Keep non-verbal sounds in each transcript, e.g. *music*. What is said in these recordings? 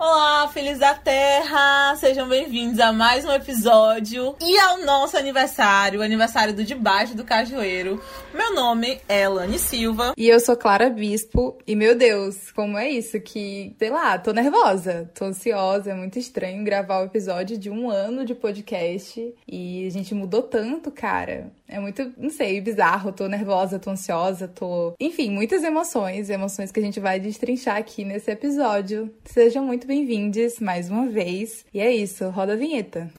Olá, filhos da Terra! Sejam bem-vindos a mais um episódio e ao nosso aniversário, o aniversário do Debaixo do Cajueiro. Meu nome é Elane Silva. E eu sou Clara Bispo. E meu Deus, como é isso? Que, sei lá, tô nervosa, tô ansiosa. É muito estranho gravar o episódio de um ano de podcast e a gente mudou tanto, cara. É muito, não sei, bizarro. Tô nervosa, tô ansiosa, tô. Enfim, muitas emoções, emoções que a gente vai destrinchar aqui nesse episódio. Sejam muito bem-vindos mais uma vez. E é isso, roda a vinheta.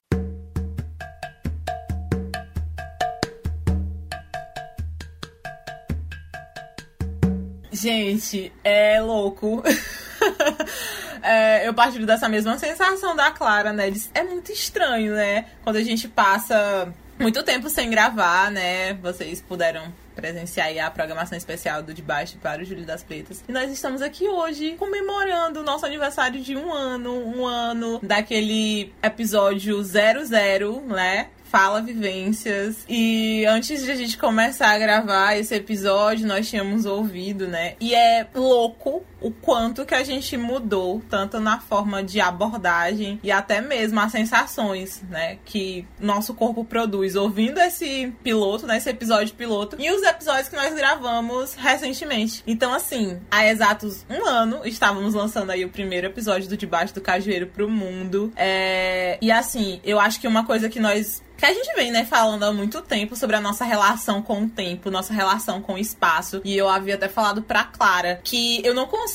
Gente, é louco. *laughs* é, eu partilho dessa mesma sensação da Clara, né? É muito estranho, né? Quando a gente passa muito tempo sem gravar, né? Vocês puderam presenciar a programação especial do Debaixo para o Júlio das Pretas. E nós estamos aqui hoje comemorando o nosso aniversário de um ano, um ano daquele episódio 00, né? Fala Vivências. E antes de a gente começar a gravar esse episódio, nós tínhamos ouvido, né? E é louco o quanto que a gente mudou, tanto na forma de abordagem e até mesmo as sensações, né? Que nosso corpo produz ouvindo esse piloto, né? Esse episódio piloto. E os episódios que nós gravamos recentemente. Então, assim, há exatos um ano, estávamos lançando aí o primeiro episódio do Debaixo do Cajueiro pro mundo. É... E assim, eu acho que uma coisa que nós que a gente vem, né, falando há muito tempo sobre a nossa relação com o tempo, nossa relação com o espaço. E eu havia até falado pra Clara que eu não consigo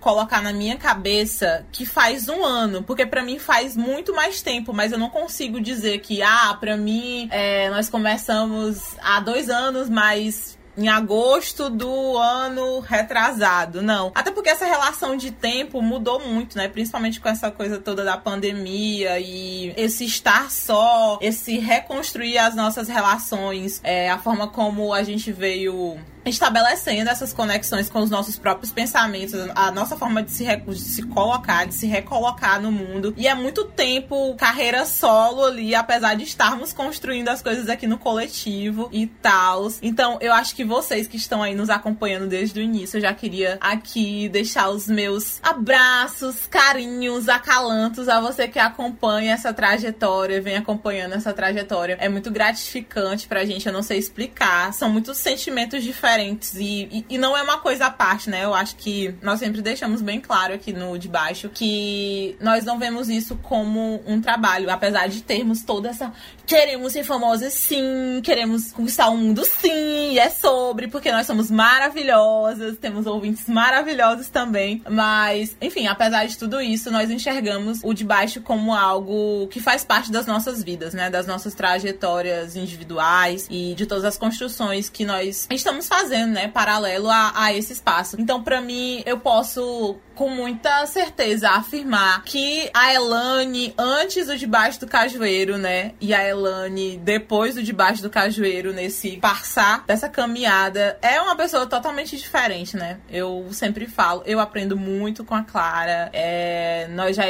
colocar na minha cabeça que faz um ano, porque para mim faz muito mais tempo, mas eu não consigo dizer que, ah, pra mim é, nós começamos há dois anos, mas em agosto do ano retrasado. Não. Até porque essa relação de tempo mudou muito, né? Principalmente com essa coisa toda da pandemia e esse estar só, esse reconstruir as nossas relações, é, a forma como a gente veio estabelecendo essas conexões com os nossos próprios pensamentos, a nossa forma de se, de se colocar, de se recolocar no mundo. E é muito tempo carreira solo ali, apesar de estarmos construindo as coisas aqui no coletivo e tal. Então, eu acho que vocês que estão aí nos acompanhando desde o início, eu já queria aqui deixar os meus abraços, carinhos, acalantos a você que acompanha essa trajetória, vem acompanhando essa trajetória. É muito gratificante pra gente, eu não sei explicar. São muitos sentimentos diferentes diferentes e, e, e, não é uma coisa à parte, né? Eu acho que nós sempre deixamos bem claro aqui no de baixo que nós não vemos isso como um trabalho, apesar de termos toda essa queremos ser famosas sim, queremos conquistar o mundo sim, e é sobre, porque nós somos maravilhosas, temos ouvintes maravilhosos também, mas enfim, apesar de tudo isso, nós enxergamos o de baixo como algo que faz parte das nossas vidas, né? Das nossas trajetórias individuais e de todas as construções que nós estamos fazendo fazendo, né, paralelo a, a esse espaço. Então, para mim, eu posso com muita certeza afirmar que a Elane antes do Debaixo do Cajueiro, né, e a Elane depois do Debaixo do Cajueiro nesse passar dessa caminhada é uma pessoa totalmente diferente, né? Eu sempre falo, eu aprendo muito com a Clara. É, nós já,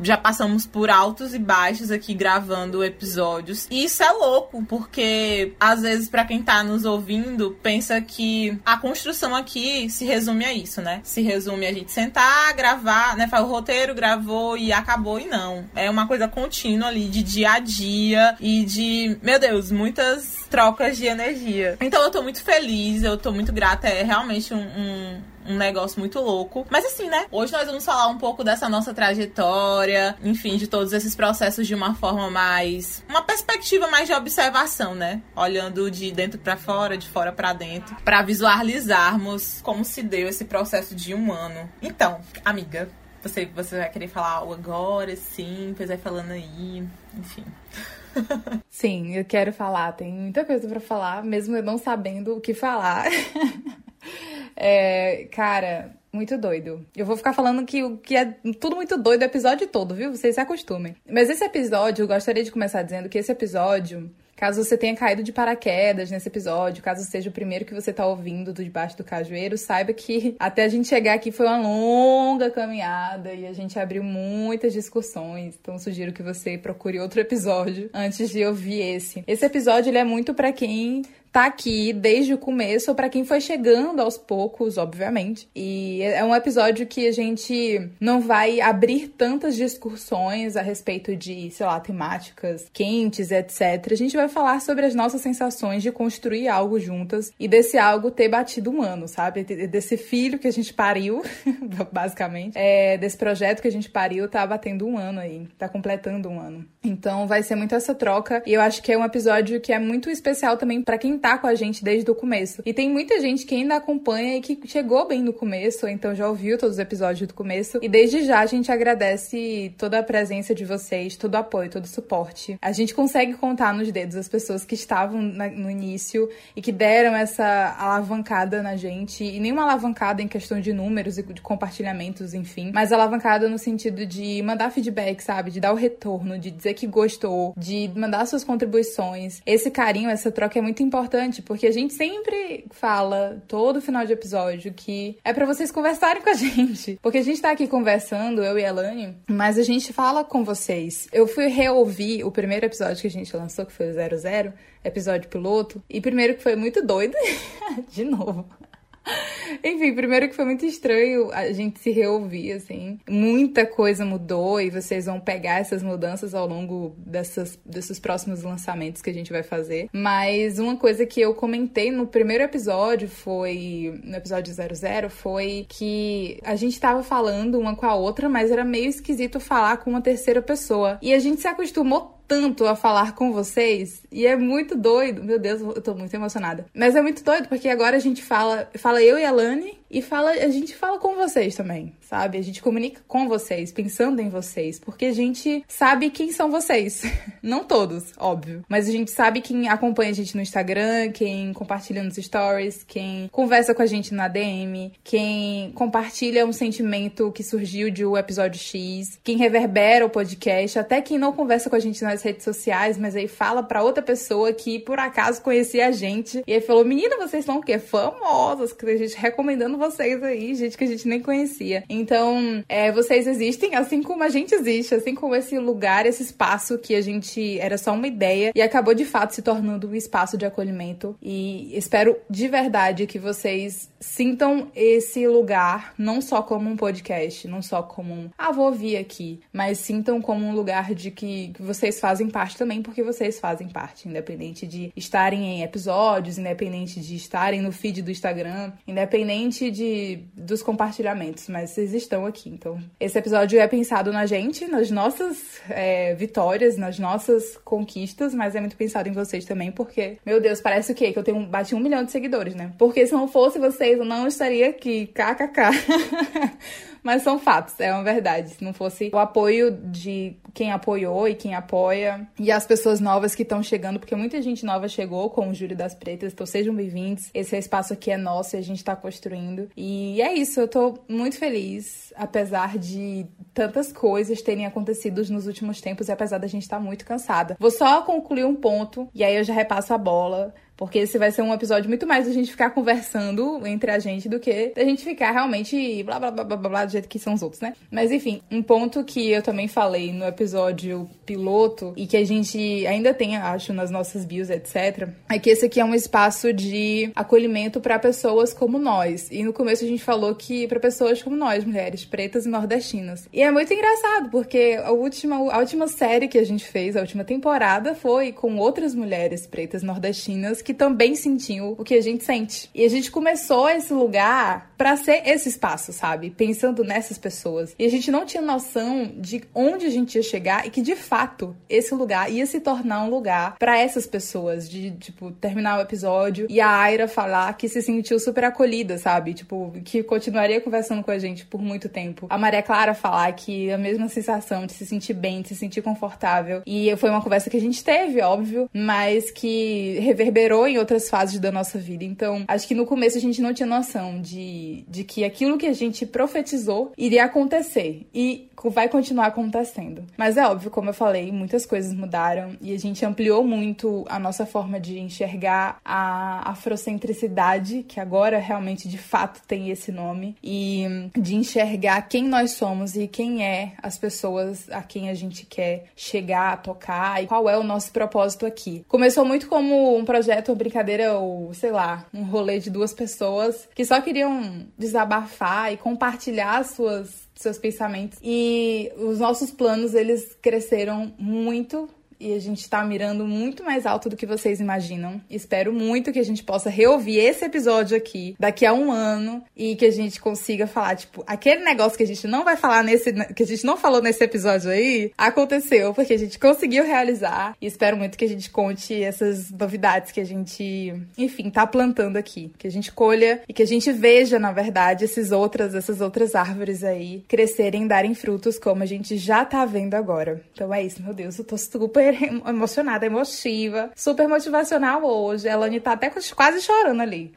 já passamos por altos e baixos aqui gravando episódios. E isso é louco, porque às vezes para quem tá nos ouvindo pensa que a construção aqui se resume a isso, né? Se resume a gente sentar gravar, né? Faz o roteiro, gravou e acabou e não. É uma coisa contínua ali de dia a dia e de, meu Deus, muitas trocas de energia. Então eu tô muito feliz, eu tô muito grata. É realmente um, um um negócio muito louco. Mas assim, né? Hoje nós vamos falar um pouco dessa nossa trajetória, enfim, de todos esses processos de uma forma mais. uma perspectiva mais de observação, né? Olhando de dentro para fora, de fora para dentro, para visualizarmos como se deu esse processo de um ano. Então, amiga, você, você vai querer falar algo agora, sim, pois vai falando aí, enfim. *laughs* Sim, eu quero falar. Tem muita coisa para falar, mesmo eu não sabendo o que falar. *laughs* é, cara, muito doido. Eu vou ficar falando que o que é tudo muito doido o episódio todo, viu? Vocês se acostumem. Mas esse episódio, eu gostaria de começar dizendo que esse episódio Caso você tenha caído de paraquedas nesse episódio, caso seja o primeiro que você tá ouvindo do Debaixo do Cajueiro, saiba que *laughs* até a gente chegar aqui foi uma longa caminhada e a gente abriu muitas discussões. Então sugiro que você procure outro episódio antes de ouvir esse. Esse episódio ele é muito para quem tá aqui desde o começo, pra quem foi chegando aos poucos, obviamente. E é um episódio que a gente não vai abrir tantas discussões a respeito de, sei lá, temáticas quentes, etc. A gente vai falar sobre as nossas sensações de construir algo juntas e desse algo ter batido um ano, sabe? Desse filho que a gente pariu, *laughs* basicamente. É, desse projeto que a gente pariu tá batendo um ano aí, tá completando um ano. Então vai ser muito essa troca e eu acho que é um episódio que é muito especial também para quem tá com a gente desde o começo. E tem muita gente que ainda acompanha e que chegou bem no começo, então já ouviu todos os episódios do começo. E desde já a gente agradece toda a presença de vocês, todo o apoio, todo o suporte. A gente consegue contar nos dedos as pessoas que estavam no início e que deram essa alavancada na gente. E nem uma alavancada em questão de números e de compartilhamentos, enfim, mas alavancada no sentido de mandar feedback, sabe? De dar o retorno, de dizer que gostou, de mandar suas contribuições. Esse carinho, essa troca é muito importante, porque a gente sempre fala, todo final de episódio, que é para vocês conversarem com a *laughs* gente. Porque a gente tá aqui conversando, eu e a Elane, mas a gente fala com vocês. Eu fui reouvir o primeiro episódio que a gente lançou, que foi o 00, episódio piloto, e primeiro que foi muito doido, *laughs* de novo. *laughs* Enfim, primeiro que foi muito estranho a gente se reouvir, assim. Muita coisa mudou e vocês vão pegar essas mudanças ao longo dessas, desses próximos lançamentos que a gente vai fazer. Mas uma coisa que eu comentei no primeiro episódio foi. No episódio 00 foi que a gente tava falando uma com a outra, mas era meio esquisito falar com uma terceira pessoa. E a gente se acostumou tanto a falar com vocês e é muito doido. Meu Deus, eu tô muito emocionada. Mas é muito doido porque agora a gente fala, fala eu e a Lani e fala, a gente fala com vocês também, sabe? A gente comunica com vocês, pensando em vocês, porque a gente sabe quem são vocês. *laughs* Não todos, óbvio, mas a gente sabe quem acompanha a gente no Instagram, quem compartilha nos stories, quem conversa com a gente na DM, quem compartilha um sentimento que surgiu de um episódio X, quem reverbera o podcast, até quem não conversa com a gente nas redes sociais, mas aí fala para outra pessoa que por acaso conhecia a gente e aí falou: "Menina, vocês são o quê? Famosas", que a gente recomendando vocês aí, gente que a gente nem conhecia. Então, é, vocês existem assim como a gente existe, assim como esse lugar, esse espaço que a gente era só uma ideia e acabou de fato se tornando um espaço de acolhimento. E espero de verdade que vocês sintam esse lugar não só como um podcast, não só como um, ah, vou ouvir aqui, mas sintam como um lugar de que, que vocês fazem parte também, porque vocês fazem parte, independente de estarem em episódios, independente de estarem no feed do Instagram, independente de dos compartilhamentos, mas vocês estão aqui. Então, esse episódio é pensado na gente, nas nossas é, vitórias, nas nossas conquistas, mas é muito pensado em vocês também, porque, meu Deus, parece o quê? Que eu tenho bati um milhão de seguidores, né? Porque se não fosse vocês, eu não estaria aqui. KKK. *laughs* Mas são fatos, é uma verdade. Se não fosse o apoio de quem apoiou e quem apoia, e as pessoas novas que estão chegando, porque muita gente nova chegou com o Júlio das Pretas, então sejam bem-vindos. Esse espaço aqui é nosso e a gente tá construindo. E é isso, eu tô muito feliz, apesar de tantas coisas terem acontecido nos últimos tempos e apesar da gente estar tá muito cansada. Vou só concluir um ponto e aí eu já repasso a bola porque esse vai ser um episódio muito mais da gente ficar conversando entre a gente do que da gente ficar realmente blá blá blá blá blá do jeito que são os outros, né? Mas enfim, um ponto que eu também falei no episódio piloto e que a gente ainda tem, acho, nas nossas bios, etc., é que esse aqui é um espaço de acolhimento para pessoas como nós. E no começo a gente falou que para pessoas como nós, mulheres pretas e nordestinas. E é muito engraçado, porque a última, a última série que a gente fez, a última temporada, foi com outras mulheres pretas nordestinas que que também sentiam o que a gente sente. E a gente começou esse lugar para ser esse espaço, sabe? Pensando nessas pessoas. E a gente não tinha noção de onde a gente ia chegar e que de fato esse lugar ia se tornar um lugar para essas pessoas, de tipo terminar o episódio e a Aira falar que se sentiu super acolhida, sabe? Tipo, que continuaria conversando com a gente por muito tempo. A Maria Clara falar que a mesma sensação de se sentir bem, de se sentir confortável. E foi uma conversa que a gente teve, óbvio, mas que reverberou em outras fases da nossa vida. Então, acho que no começo a gente não tinha noção de, de que aquilo que a gente profetizou iria acontecer. E vai continuar acontecendo. Mas é óbvio, como eu falei, muitas coisas mudaram e a gente ampliou muito a nossa forma de enxergar a afrocentricidade, que agora realmente de fato tem esse nome, e de enxergar quem nós somos e quem é as pessoas a quem a gente quer chegar, tocar e qual é o nosso propósito aqui. Começou muito como um projeto projeto ou brincadeira ou, sei lá, um rolê de duas pessoas que só queriam desabafar e compartilhar suas seus pensamentos. E os nossos planos, eles cresceram muito e a gente tá mirando muito mais alto do que vocês imaginam. Espero muito que a gente possa reouvir esse episódio aqui daqui a um ano e que a gente consiga falar, tipo, aquele negócio que a gente não vai falar nesse. que a gente não falou nesse episódio aí, aconteceu, porque a gente conseguiu realizar. E espero muito que a gente conte essas novidades que a gente, enfim, tá plantando aqui. Que a gente colha e que a gente veja, na verdade, esses outras, essas outras árvores aí crescerem, darem frutos, como a gente já tá vendo agora. Então é isso, meu Deus, eu tô super super emocionada, emotiva, super motivacional hoje. A Elane tá até quase chorando ali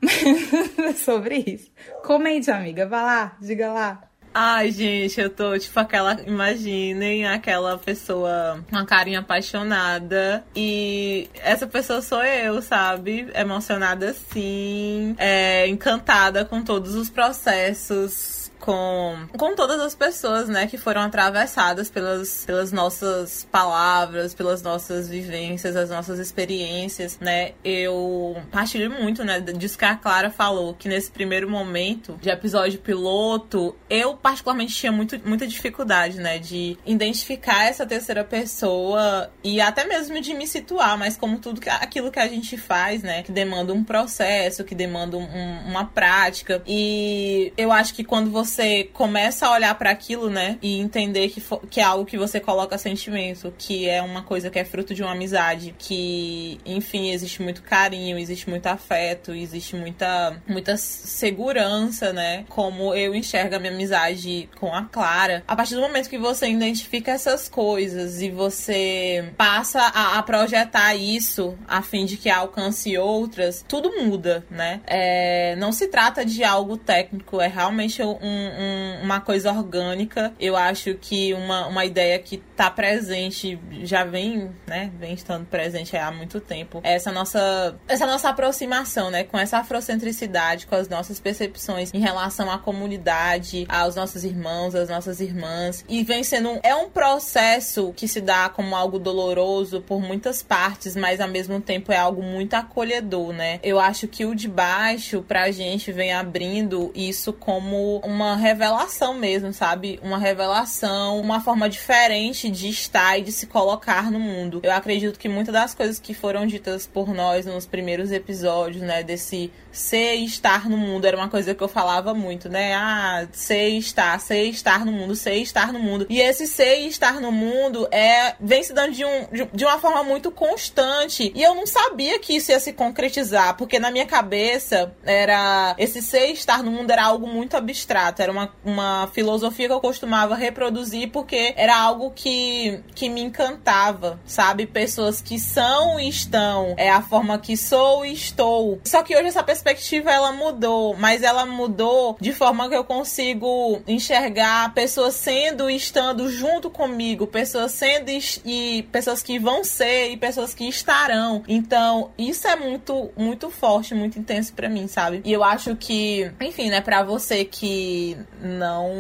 *laughs* sobre isso. Comente, amiga. Vá lá, diga lá. Ai, gente, eu tô tipo aquela. Imaginem aquela pessoa com uma carinha apaixonada. E essa pessoa sou eu, sabe? Emocionada sim. É, encantada com todos os processos com, com todas as pessoas, né, que foram atravessadas pelas, pelas nossas palavras, pelas nossas vivências, as nossas experiências, né. Eu partilho muito, né, disso que a Clara falou, que nesse primeiro momento de episódio piloto, eu particularmente tinha muito, muita dificuldade, né, de identificar essa terceira pessoa e até mesmo de me situar, mas como tudo que, aquilo que a gente faz, né, que demanda um processo, que demanda um, uma prática. E eu acho que quando você você começa a olhar para aquilo, né, e entender que, que é algo que você coloca sentimento, que é uma coisa que é fruto de uma amizade, que, enfim, existe muito carinho, existe muito afeto, existe muita, muita segurança, né, como eu enxergo a minha amizade com a Clara. A partir do momento que você identifica essas coisas e você passa a, a projetar isso a fim de que alcance outras, tudo muda, né? É, não se trata de algo técnico, é realmente um, um, uma coisa orgânica. Eu acho que uma, uma ideia que está presente, já vem, né, vem estando presente há muito tempo. É essa nossa, essa nossa aproximação, né, com essa afrocentricidade, com as nossas percepções em relação à comunidade, aos nossos irmãos, às nossas irmãs. E vem sendo é um processo que se dá como algo doloroso por muitas partes, mas ao mesmo tempo é algo muito acolhedor, né? Eu acho que o de baixo pra gente vem abrindo isso como uma revelação mesmo, sabe? Uma revelação, uma forma diferente de estar e de se colocar no mundo. Eu acredito que muitas das coisas que foram ditas por nós nos primeiros episódios, né, desse ser e estar no mundo, era uma coisa que eu falava muito, né? Ah, ser e estar, ser e estar no mundo, ser e estar no mundo. E esse ser e estar no mundo é vem se dando de, um, de, de uma forma muito constante. E eu não sabia que isso ia se concretizar, porque na minha cabeça era esse ser e estar no mundo era algo muito abstrato era uma, uma filosofia que eu costumava reproduzir porque era algo que, que me encantava, sabe? Pessoas que são e estão, é a forma que sou e estou. Só que hoje essa perspectiva ela mudou, mas ela mudou de forma que eu consigo enxergar pessoas sendo e estando junto comigo, pessoas sendo e, e pessoas que vão ser e pessoas que estarão. Então, isso é muito muito forte, muito intenso para mim, sabe? E eu acho que, enfim, né, para você que não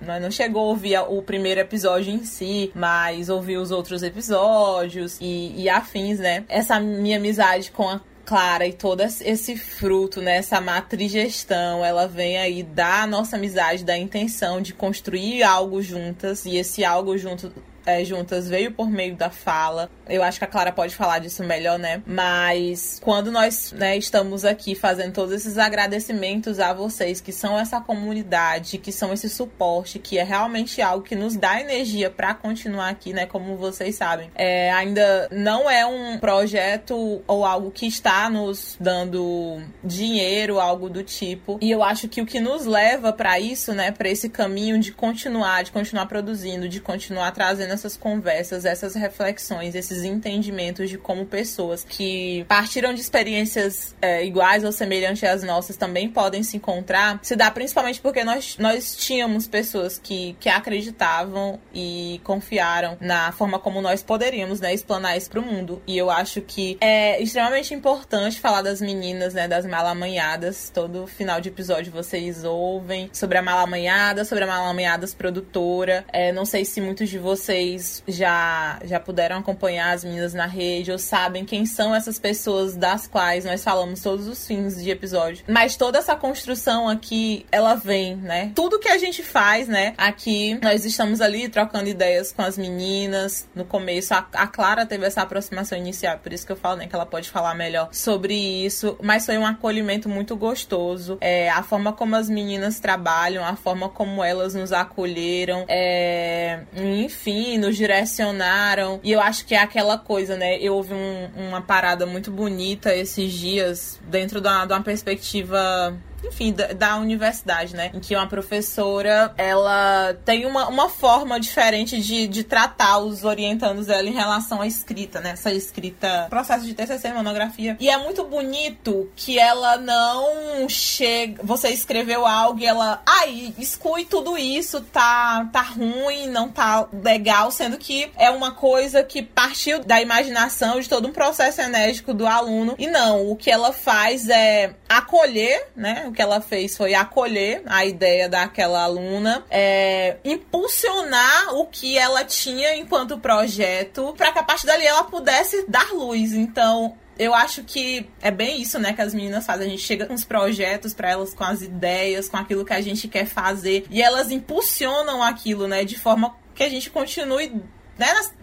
não chegou a ouvir o primeiro episódio em si, mas ouviu os outros episódios e, e afins, né? Essa minha amizade com a Clara e todo esse fruto, né, essa matriz gestão, ela vem aí da nossa amizade, da intenção de construir algo juntas e esse algo junto é, juntas veio por meio da fala. Eu acho que a Clara pode falar disso melhor, né? Mas quando nós né, estamos aqui fazendo todos esses agradecimentos a vocês, que são essa comunidade, que são esse suporte, que é realmente algo que nos dá energia para continuar aqui, né? Como vocês sabem. É, ainda não é um projeto ou algo que está nos dando dinheiro, algo do tipo. E eu acho que o que nos leva para isso, né? Para esse caminho de continuar, de continuar produzindo, de continuar trazendo essas conversas, essas reflexões, esses entendimentos de como pessoas que partiram de experiências é, iguais ou semelhantes às nossas também podem se encontrar, se dá principalmente porque nós, nós tínhamos pessoas que, que acreditavam e confiaram na forma como nós poderíamos, né, explanar isso pro mundo. E eu acho que é extremamente importante falar das meninas, né, das malamanhadas. Todo final de episódio vocês ouvem sobre a malamanhada, sobre a malamanhadas produtora. É, não sei se muitos de vocês já, já puderam acompanhar as meninas na rede ou sabem quem são essas pessoas das quais nós falamos todos os fins de episódio. Mas toda essa construção aqui, ela vem, né? Tudo que a gente faz, né? Aqui, nós estamos ali trocando ideias com as meninas. No começo, a, a Clara teve essa aproximação inicial, por isso que eu falo, né? Que ela pode falar melhor sobre isso. Mas foi um acolhimento muito gostoso. É, a forma como as meninas trabalham, a forma como elas nos acolheram, é, enfim, nos direcionaram. E eu acho que é aquela coisa, né? Eu ouvi um, uma parada muito bonita esses dias, dentro de uma, de uma perspectiva enfim, da, da, universidade, né? Em que uma professora, ela tem uma, uma forma diferente de, de tratar os orientandos dela em relação à escrita, né? Essa escrita, processo de TCC, monografia. E é muito bonito que ela não chega, você escreveu algo e ela, ai, exclui tudo isso, tá, tá ruim, não tá legal, sendo que é uma coisa que partiu da imaginação de todo um processo enérgico do aluno. E não, o que ela faz é acolher, né? O que ela fez foi acolher a ideia daquela aluna, é, impulsionar o que ela tinha enquanto projeto, para que a partir dali ela pudesse dar luz. Então, eu acho que é bem isso, né, que as meninas fazem. A gente chega com os projetos para elas, com as ideias, com aquilo que a gente quer fazer, e elas impulsionam aquilo, né, de forma que a gente continue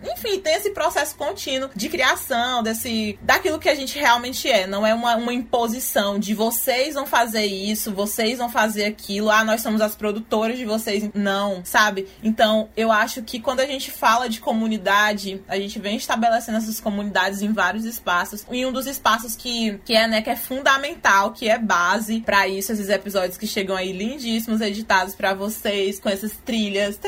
Enfim, tem esse processo contínuo de criação, desse daquilo que a gente realmente é. Não é uma, uma imposição de vocês vão fazer isso, vocês vão fazer aquilo, ah, nós somos as produtoras de vocês. Não, sabe? Então, eu acho que quando a gente fala de comunidade, a gente vem estabelecendo essas comunidades em vários espaços. E um dos espaços que, que é, né, que é fundamental, que é base para isso, esses episódios que chegam aí lindíssimos, editados para vocês, com essas trilhas.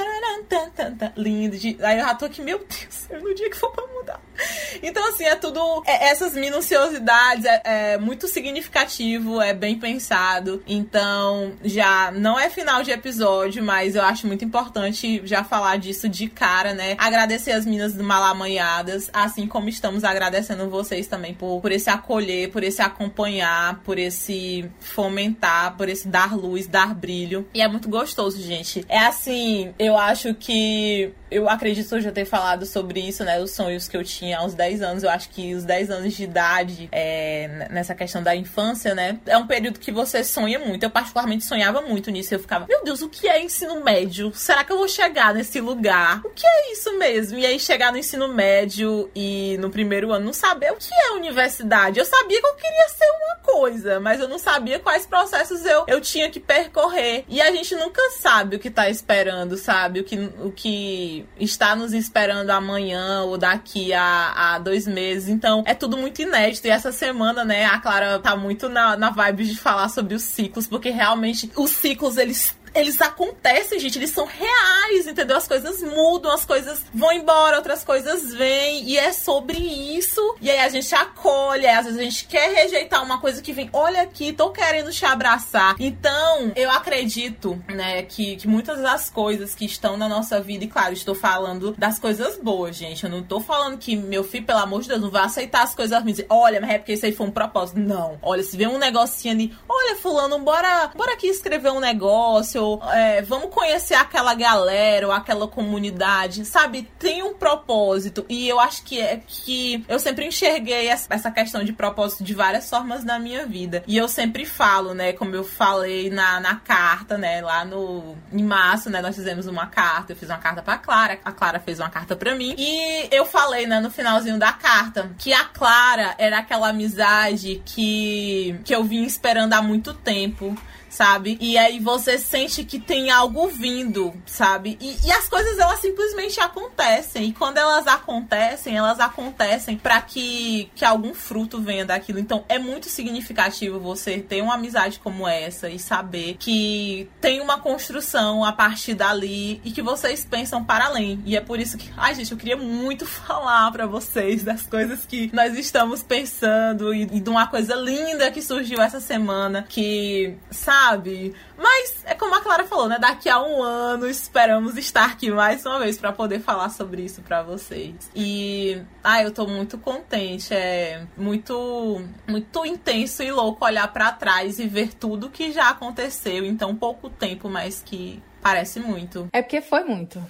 Lindo. Aí eu já tô aqui meu Deus, no dia que for pra mudar. *laughs* Então, assim, é tudo. É, essas minuciosidades é, é, muito significativo, é bem pensado. Então, já não é final de episódio, mas eu acho muito importante já falar disso de cara, né? Agradecer as minas Malamanhadas, assim como estamos agradecendo vocês também por, por esse acolher, por esse acompanhar, por esse fomentar, por esse dar luz, dar brilho. E é muito gostoso, gente. É assim, eu acho que. Eu acredito eu já ter falado sobre isso, né? Os sonhos que eu tinha aos 10 anos. Eu acho que os 10 anos de idade, é, nessa questão da infância, né? É um período que você sonha muito. Eu, particularmente, sonhava muito nisso. Eu ficava, meu Deus, o que é ensino médio? Será que eu vou chegar nesse lugar? O que é isso mesmo? E aí, chegar no ensino médio e no primeiro ano não saber o que é universidade. Eu sabia que eu queria ser uma coisa, mas eu não sabia quais processos eu, eu tinha que percorrer. E a gente nunca sabe o que tá esperando, sabe? O que, o que está nos esperando amanhã ou daqui a, a dois meses. Então, é tudo muito inédito. E essa semana, né, a Clara tá muito na, na vibe de falar sobre os ciclos, porque realmente os ciclos, eles eles acontecem, gente, eles são reais, entendeu? As coisas mudam, as coisas vão embora, outras coisas vêm, e é sobre isso. E aí a gente acolhe, às vezes a gente quer rejeitar uma coisa que vem, olha aqui, tô querendo te abraçar. Então, eu acredito, né, que, que muitas das coisas que estão na nossa vida, e claro, estou falando das coisas boas, gente. Eu não tô falando que meu filho, pelo amor de Deus, não vai aceitar as coisas ruins. Olha, mas é porque isso aí foi um propósito. Não. Olha, se vê um negocinho ali, olha, fulano, bora, bora aqui escrever um negócio, é, vamos conhecer aquela galera ou aquela comunidade, sabe? Tem um propósito. E eu acho que é que eu sempre enxerguei essa questão de propósito de várias formas na minha vida. E eu sempre falo, né? Como eu falei na, na carta, né? Lá no. Em março, né? Nós fizemos uma carta. Eu fiz uma carta pra Clara. A Clara fez uma carta pra mim. E eu falei, né? No finalzinho da carta, que a Clara era aquela amizade que, que eu vim esperando há muito tempo sabe? E aí você sente que tem algo vindo, sabe? E, e, as coisas elas simplesmente acontecem. E quando elas acontecem, elas acontecem para que, que algum fruto venha daquilo. Então é muito significativo você ter uma amizade como essa e saber que tem uma construção a partir dali e que vocês pensam para além. E é por isso que, ai gente, eu queria muito *laughs* falar para vocês das coisas que nós estamos pensando e, e de uma coisa linda que surgiu essa semana que, sabe? Sabe? Mas é como a Clara falou, né? Daqui a um ano esperamos estar aqui mais uma vez para poder falar sobre isso para vocês. E ah, eu tô muito contente, é muito muito intenso e louco olhar para trás e ver tudo que já aconteceu em tão pouco tempo, mas que Parece muito. É porque foi muito.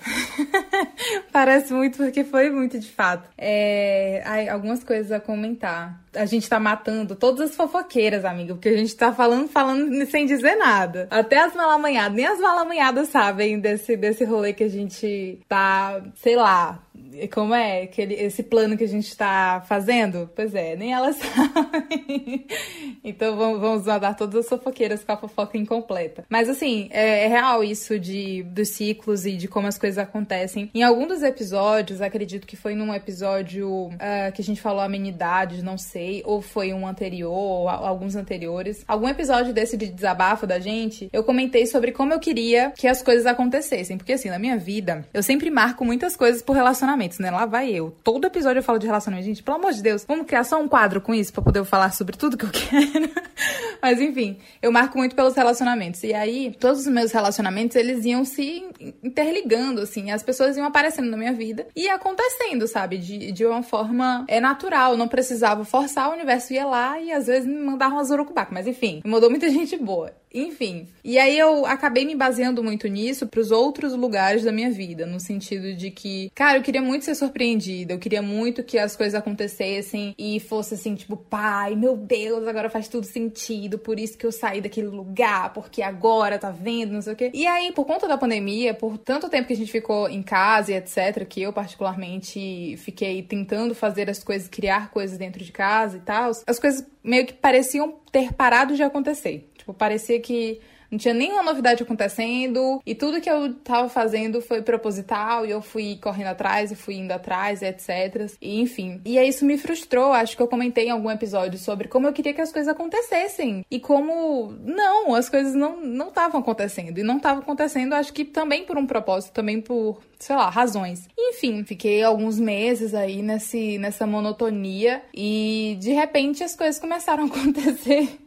*laughs* Parece muito porque foi muito de fato. É, ai, algumas coisas a comentar. A gente tá matando todas as fofoqueiras, amiga, porque a gente tá falando, falando sem dizer nada. Até as malamanhadas, nem as malamanhadas sabem desse, desse rolê que a gente tá, sei lá, como é aquele, esse plano que a gente tá fazendo? Pois é, nem elas *laughs* sabem. então vamos, vamos mandar todas as fofoqueiras com a fofoca incompleta. Mas assim, é, é, real isso de dos ciclos e de como as coisas acontecem. Em algum dos episódios, acredito que foi num episódio uh, que a gente falou amenidades, não sei, ou foi um anterior, ou alguns anteriores. Algum episódio desse de desabafo da gente, eu comentei sobre como eu queria que as coisas acontecessem. Porque assim, na minha vida, eu sempre marco muitas coisas por relacionamentos, né? Lá vai eu. Todo episódio eu falo de relacionamento. Gente, pelo amor de Deus, vamos criar só um quadro com isso pra poder falar sobre tudo que eu *laughs* quero. Mas enfim, eu marco muito pelos relacionamentos. E aí, todos os meus relacionamentos, eles iam se interligando, assim. As pessoas iam aparecendo na minha vida e acontecendo, sabe? De, de uma forma é natural. Não precisava forçar, o universo ia lá e às vezes me mandava uma zurucubaca. Mas enfim, mudou muita *laughs* gente boa. Enfim. E aí eu acabei me baseando muito nisso para os outros lugares da minha vida, no sentido de que, cara, eu queria muito ser surpreendida, eu queria muito que as coisas acontecessem e fosse assim, tipo, pai, meu Deus, agora faz tudo sentido, por isso que eu saí daquele lugar, porque agora tá vendo, não sei o quê. E aí, por conta da pandemia, por tanto tempo que a gente ficou em casa e etc, que eu particularmente fiquei tentando fazer as coisas, criar coisas dentro de casa e tal, as coisas meio que pareciam ter parado de acontecer. Tipo, parecia que não tinha nenhuma novidade acontecendo e tudo que eu tava fazendo foi proposital e eu fui correndo atrás e fui indo atrás, etc. E enfim. E aí isso me frustrou. Acho que eu comentei em algum episódio sobre como eu queria que as coisas acontecessem e como não, as coisas não não estavam acontecendo e não estavam acontecendo, acho que também por um propósito, também por sei lá, razões. Enfim, fiquei alguns meses aí nesse, nessa monotonia e de repente as coisas começaram a *laughs* acontecer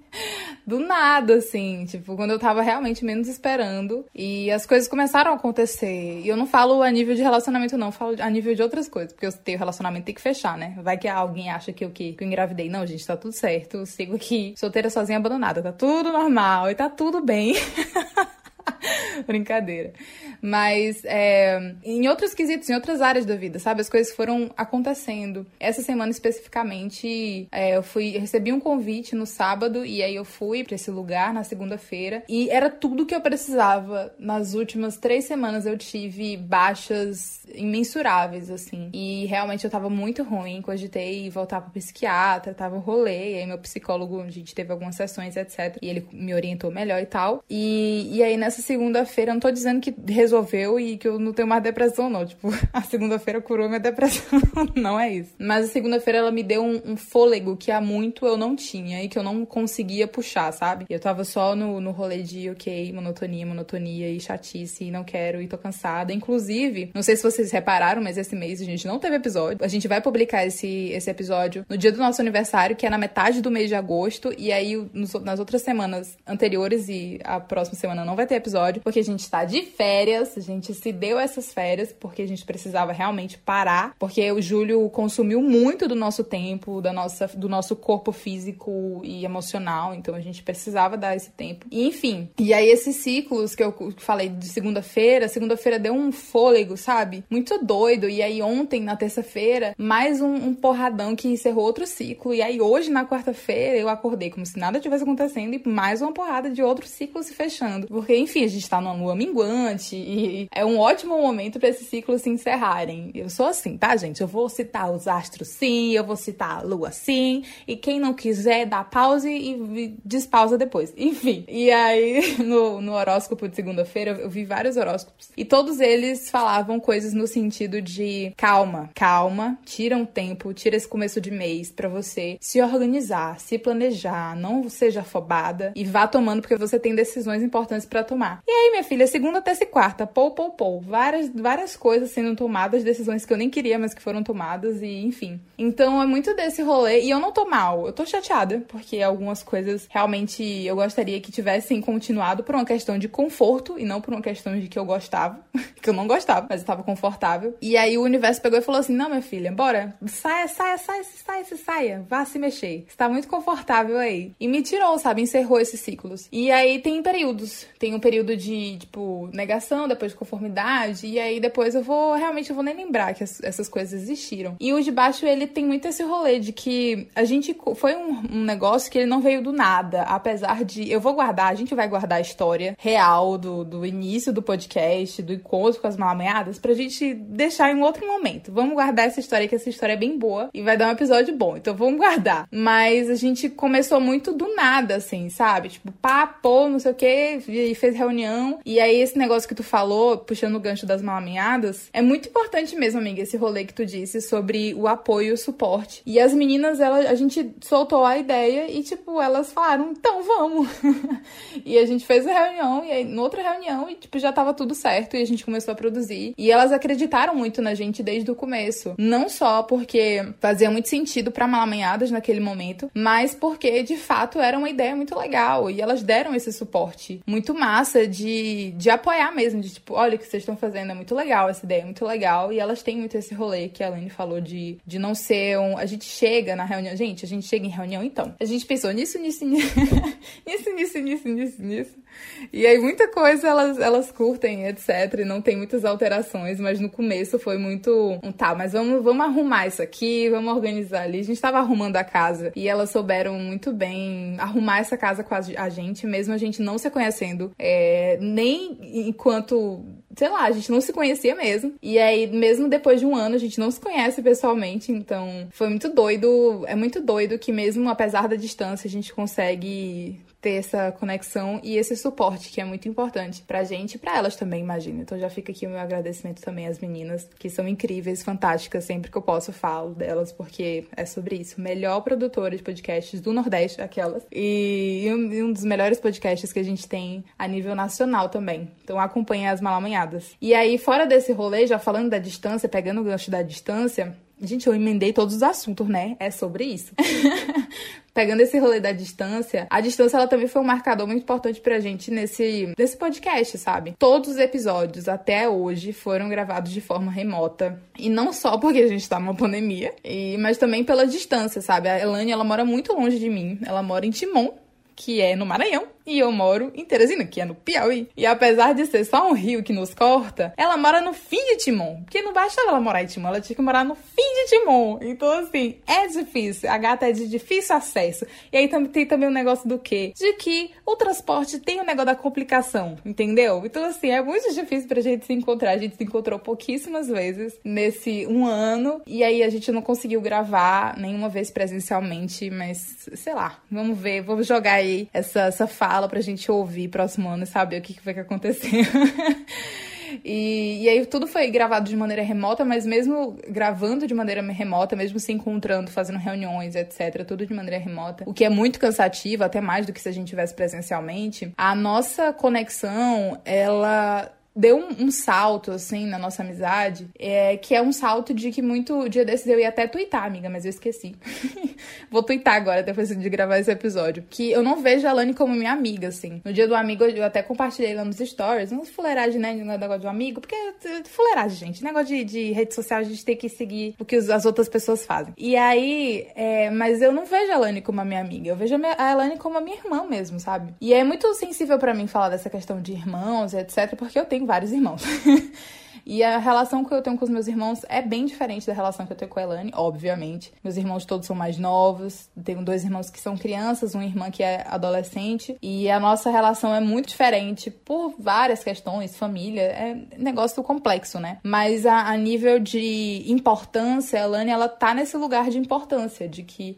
do nada, assim, tipo, quando eu tava realmente menos esperando. E as coisas começaram a acontecer. E eu não falo a nível de relacionamento, não, falo a nível de outras coisas. Porque eu tenho relacionamento, tem que fechar, né? Vai que alguém acha que eu, que, que eu engravidei. Não, gente, tá tudo certo. Eu sigo aqui, solteira, sozinha, abandonada. Tá tudo normal e tá tudo bem. *laughs* *laughs* Brincadeira. Mas é, em outros quesitos, em outras áreas da vida, sabe? As coisas foram acontecendo. Essa semana especificamente, é, eu fui, recebi um convite no sábado e aí eu fui para esse lugar na segunda-feira e era tudo que eu precisava. Nas últimas três semanas eu tive baixas imensuráveis, assim. E realmente eu tava muito ruim, cogitei voltar pro psiquiatra, tava um rolê, e aí meu psicólogo, a gente teve algumas sessões, etc. E ele me orientou melhor e tal. E, e aí nessa segunda-feira, eu não tô dizendo que resolveu e que eu não tenho mais depressão, não. Tipo, *laughs* a segunda-feira curou minha depressão. *laughs* não é isso. Mas a segunda-feira ela me deu um, um, fôlego que há muito eu não tinha e que eu não conseguia puxar, sabe? Eu tava só no, no rolê de, ok, monotonia, monotonia e chatice, e não quero e tô cansada. Inclusive, não sei se vocês repararam, mas esse mês a gente não teve episódio. A gente vai publicar esse, esse episódio no dia do nosso aniversário, que é na metade do mês de agosto, e aí nos, nas outras semanas anteriores e a próxima semana não vai ter episódio, porque a gente tá de férias, a gente se deu essas férias porque a gente precisava realmente parar, porque o Júlio consumiu muito do nosso tempo, da nossa, do nosso corpo físico e emocional, então a gente precisava dar esse tempo. E, enfim, e aí esses ciclos que eu falei de segunda-feira, segunda-feira deu um fôlego, sabe? Muito doido. E aí ontem, na terça-feira, mais um, um porradão que encerrou outro ciclo. E aí hoje, na quarta-feira, eu acordei como se nada tivesse acontecendo e mais uma porrada de outro ciclo se fechando. Porque, enfim, a gente tá numa lua minguante e é um ótimo momento para esses ciclos se encerrarem. Eu sou assim, tá, gente? Eu vou citar os astros sim, eu vou citar a lua sim, e quem não quiser dá pause e despausa depois. *laughs* Enfim. E aí, *laughs* no, no horóscopo de segunda-feira, eu vi vários horóscopos e todos eles falavam coisas no sentido de calma, calma, tira um tempo, tira esse começo de mês para você se organizar, se planejar, não seja afobada e vá tomando porque você tem decisões importantes para tomar. E aí, minha filha, segunda, terça e quarta, pou, pou, pou. Várias, várias coisas sendo tomadas, decisões que eu nem queria, mas que foram tomadas, e enfim. Então é muito desse rolê. E eu não tô mal, eu tô chateada, porque algumas coisas realmente eu gostaria que tivessem continuado por uma questão de conforto e não por uma questão de que eu gostava. *laughs* que eu não gostava, mas eu tava confortável. E aí o universo pegou e falou assim: não, minha filha, bora, saia, saia, saia, saia, saia, saia, vá se mexer. Está muito confortável aí. E me tirou, sabe? Encerrou esses ciclos. E aí tem períodos. Tem um período período de, tipo, negação, depois de conformidade, e aí depois eu vou, realmente, eu vou nem lembrar que essas coisas existiram. E o de baixo, ele tem muito esse rolê de que a gente, foi um, um negócio que ele não veio do nada, apesar de, eu vou guardar, a gente vai guardar a história real do, do início do podcast, do encontro com as malamanhadas, pra gente deixar em outro momento. Vamos guardar essa história, que essa história é bem boa e vai dar um episódio bom, então vamos guardar. Mas a gente começou muito do nada, assim, sabe? Tipo, papo, não sei o que, e fez reunião. E aí, esse negócio que tu falou, puxando o gancho das malaminhadas, é muito importante mesmo, amiga, esse rolê que tu disse sobre o apoio e o suporte. E as meninas, ela, a gente soltou a ideia e, tipo, elas falaram, então vamos. *laughs* e a gente fez a reunião, e aí, noutra reunião, e, tipo, já tava tudo certo, e a gente começou a produzir. E elas acreditaram muito na gente desde o começo. Não só porque fazia muito sentido para malamanhadas naquele momento, mas porque, de fato, era uma ideia muito legal. E elas deram esse suporte muito massa de, de apoiar mesmo, de tipo, olha o que vocês estão fazendo, é muito legal, essa ideia é muito legal. E elas têm muito esse rolê que a Aline falou de, de não ser um. A gente chega na reunião, gente, a gente chega em reunião então. A gente pensou nisso, nisso, nisso, *laughs* nisso, nisso, nisso, nisso, nisso. E aí muita coisa elas, elas curtem, etc. E não tem muitas alterações, mas no começo foi muito. Um, tá, mas vamos, vamos arrumar isso aqui, vamos organizar ali. A gente tava arrumando a casa e elas souberam muito bem arrumar essa casa com a gente, mesmo a gente não se conhecendo. É, nem enquanto sei lá, a gente não se conhecia mesmo. E aí, mesmo depois de um ano, a gente não se conhece pessoalmente. Então, foi muito doido. É muito doido que, mesmo apesar da distância, a gente consegue ter essa conexão e esse suporte que é muito importante pra gente e pra elas também, imagino. Então já fica aqui o meu agradecimento também às meninas, que são incríveis, fantásticas, sempre que eu posso falo delas, porque é sobre isso. Melhor produtora de podcasts do Nordeste, aquelas. E um, dos melhores podcasts que a gente tem a nível nacional também. Então acompanha as malamanhadas. E aí, fora desse rolê, já falando da distância, pegando o gancho da distância, Gente, eu emendei todos os assuntos, né? É sobre isso. *laughs* Pegando esse rolê da distância, a distância ela também foi um marcador muito importante pra gente nesse, nesse podcast, sabe? Todos os episódios até hoje foram gravados de forma remota. E não só porque a gente tá numa pandemia, e, mas também pela distância, sabe? A Elane, ela mora muito longe de mim. Ela mora em Timon, que é no Maranhão e eu moro em Teresina, que é no Piauí. E apesar de ser só um rio que nos corta, ela mora no fim de Timon. Porque não basta ela morar em Timon, ela tinha que morar no fim de Timon. Então, assim, é difícil. A gata é de difícil acesso. E aí tem também o um negócio do quê? De que o transporte tem o um negócio da complicação, entendeu? Então, assim, é muito difícil pra gente se encontrar. A gente se encontrou pouquíssimas vezes nesse um ano. E aí a gente não conseguiu gravar nenhuma vez presencialmente, mas sei lá, vamos ver, vamos jogar aí essa, essa fase fala pra gente ouvir próximo ano e saber o que, que foi que aconteceu. *laughs* E, e, aí tudo foi gravado de maneira remota, mas mesmo gravando de maneira remota, mesmo se encontrando, fazendo reuniões, etc., tudo de maneira remota, o que é muito cansativo, até mais do que se a gente tivesse presencialmente, a nossa conexão, ela deu um, um, salto, assim, na nossa amizade, é, que é um salto de que muito dia desses eu ia até twittar, amiga, mas eu esqueci. *laughs* Vou twittar agora, depois de gravar esse episódio. Que eu não vejo a Lani como minha amiga, assim. No dia do amigo, eu até compartilhei lá nos stories, uns fuleiragem, né, de negócio do amigo, porque fuleiragem, gente. Negócio de, de rede social, a gente tem que seguir o que as outras pessoas fazem. E aí, é, mas eu não vejo a Lani como a minha amiga, eu vejo a Lani como a minha irmã mesmo, sabe? E é muito sensível para mim falar dessa questão de irmãos, etc, porque eu tenho tenho vários irmãos. *laughs* e a relação que eu tenho com os meus irmãos é bem diferente da relação que eu tenho com a Elane, obviamente. Meus irmãos todos são mais novos. Tenho dois irmãos que são crianças, uma irmã que é adolescente. E a nossa relação é muito diferente por várias questões, família. É negócio complexo, né? Mas a, a nível de importância, a Elane, ela tá nesse lugar de importância, de que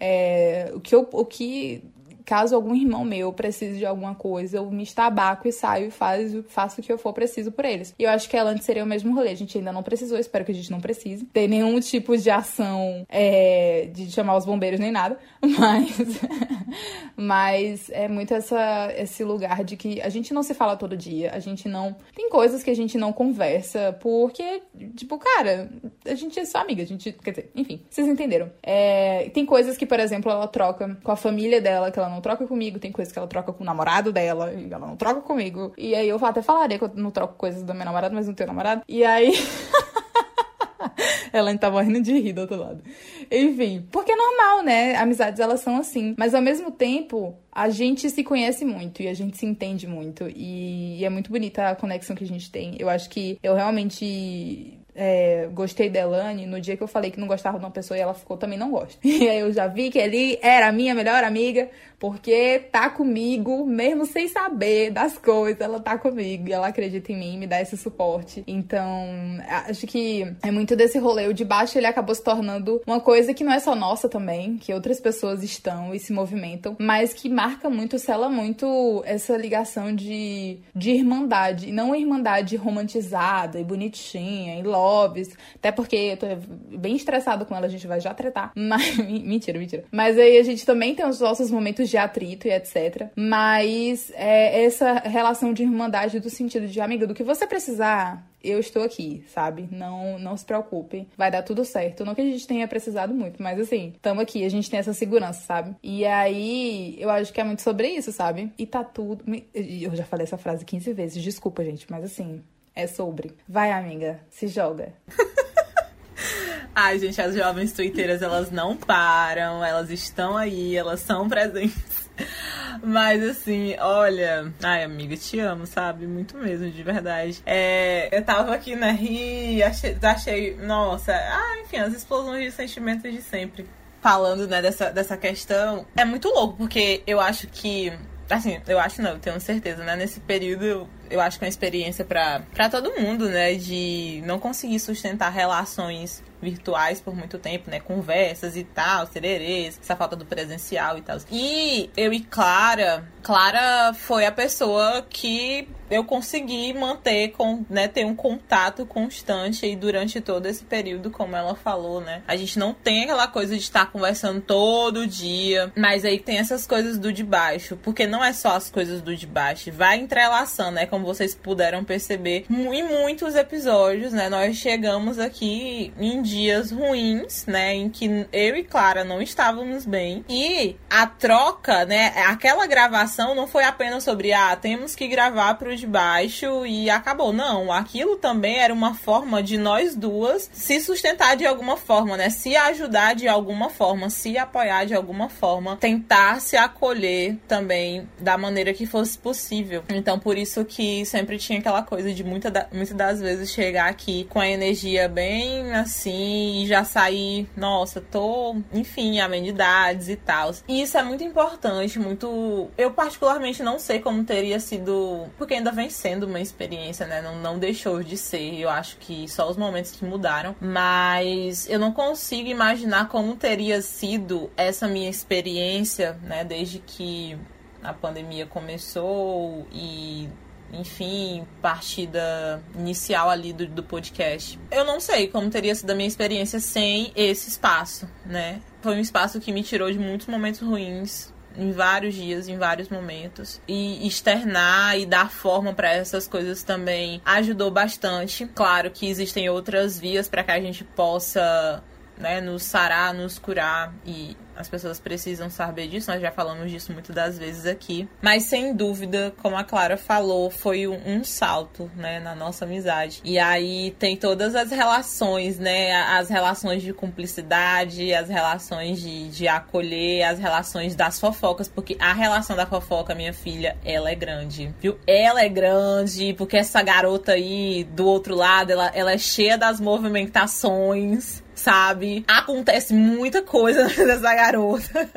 é, o que eu, o que caso algum irmão meu precise de alguma coisa, eu me estabaco e saio e faz, faço o que eu for preciso por eles. E eu acho que ela antes seria o mesmo rolê. A gente ainda não precisou, espero que a gente não precise ter nenhum tipo de ação é, de chamar os bombeiros nem nada, *laughs* mas mas é muito essa esse lugar de que a gente não se fala todo dia, a gente não tem coisas que a gente não conversa porque tipo, cara, a gente é só amiga, a gente, quer dizer, enfim, vocês entenderam. É, tem coisas que, por exemplo, ela troca com a família dela que ela não troca comigo, tem coisas que ela troca com o namorado dela e ela não troca comigo. E aí eu até falaria que eu não troco coisas do meu namorado, mas não tenho namorado. E aí. *laughs* Ela tá morrendo de rir do outro lado. Enfim, porque é normal, né? Amizades elas são assim. Mas ao mesmo tempo, a gente se conhece muito e a gente se entende muito. E, é muito bonita a conexão que a gente tem. Eu acho que eu realmente é, gostei da Elane no dia que eu falei que não gostava de uma pessoa e ela ficou também não gosta. *laughs* E aí eu já vi que ele era a minha melhor amiga, porque tá comigo, mesmo sem saber das coisas, ela tá comigo, ela acredita em mim, me dá esse suporte. Então, acho que é muito desse rolê. O de baixo ele acabou se tornando uma coisa que não é só nossa também, que outras pessoas estão e se movimentam, mas que marca muito, sela muito essa ligação de, de irmandade. E não irmandade romantizada e bonitinha e lobbies. Até porque eu tô bem estressada com ela, a gente vai já tretar. *laughs* Mas, mentira, mentira. Mas aí a gente também tem os nossos momentos de atrito e etc. Mas é essa relação de irmandade do sentido de, amiga, do que você precisar, eu estou aqui, sabe? Não, não se preocupe, vai dar tudo certo. Não que a gente tenha precisado muito, mas assim, estamos aqui, a gente tem essa segurança, sabe? E aí, eu acho que é muito sobre isso, sabe? E tá tudo. Eu já falei essa frase 15 vezes, desculpa, gente, mas assim, é sobre. Vai, amiga, se joga. *laughs* Ai, gente, as jovens twitteiras, elas não param, elas estão aí, elas são presentes. Mas assim, olha. Ai, amiga, te amo, sabe? Muito mesmo, de verdade. É, eu tava aqui, né, ri, achei, achei. Nossa, ah, enfim, as explosões de sentimentos de sempre. Falando, né, dessa, dessa questão. É muito louco, porque eu acho que. Assim, eu acho não, eu tenho certeza, né? Nesse período eu acho que é uma experiência para todo mundo, né? De não conseguir sustentar relações virtuais por muito tempo, né? Conversas e tal, sererês, essa falta do presencial e tal. E eu e Clara, Clara foi a pessoa que eu consegui manter com, né, ter um contato constante e durante todo esse período, como ela falou, né? A gente não tem aquela coisa de estar conversando todo dia, mas aí tem essas coisas do de baixo, porque não é só as coisas do de baixo, vai entrelaçando, né? Como vocês puderam perceber, em muitos episódios, né? Nós chegamos aqui em dias ruins, né? Em que eu e Clara não estávamos bem. E a troca, né? Aquela gravação não foi apenas sobre, ah, temos que gravar pro de baixo e acabou. Não, aquilo também era uma forma de nós duas se sustentar de alguma forma, né? Se ajudar de alguma forma, se apoiar de alguma forma, tentar se acolher também da maneira que fosse possível. Então, por isso que sempre tinha aquela coisa de muita da, muitas das vezes chegar aqui com a energia bem assim e já sair, nossa, tô, enfim, amenidades e tal. E isso é muito importante, muito. Eu, particularmente, não sei como teria sido. Porque ainda vem sendo uma experiência, né? Não, não deixou de ser. Eu acho que só os momentos que mudaram. Mas eu não consigo imaginar como teria sido essa minha experiência, né? Desde que a pandemia começou e enfim, partida inicial ali do, do podcast. Eu não sei como teria sido a minha experiência sem esse espaço, né? Foi um espaço que me tirou de muitos momentos ruins, em vários dias, em vários momentos. E externar e dar forma para essas coisas também ajudou bastante. Claro que existem outras vias para que a gente possa né, nos sarar, nos curar e as pessoas precisam saber disso, nós já falamos disso muitas das vezes aqui. Mas sem dúvida, como a Clara falou, foi um, um, salto, né, na nossa amizade. E aí tem todas as relações, né, as relações de cumplicidade, as relações de, de acolher, as relações das fofocas, porque a relação da fofoca, minha filha, ela é grande, viu? Ela é grande, porque essa garota aí do outro lado, ela, ela é cheia das movimentações sabe? Acontece muita coisa *laughs* nessa garota.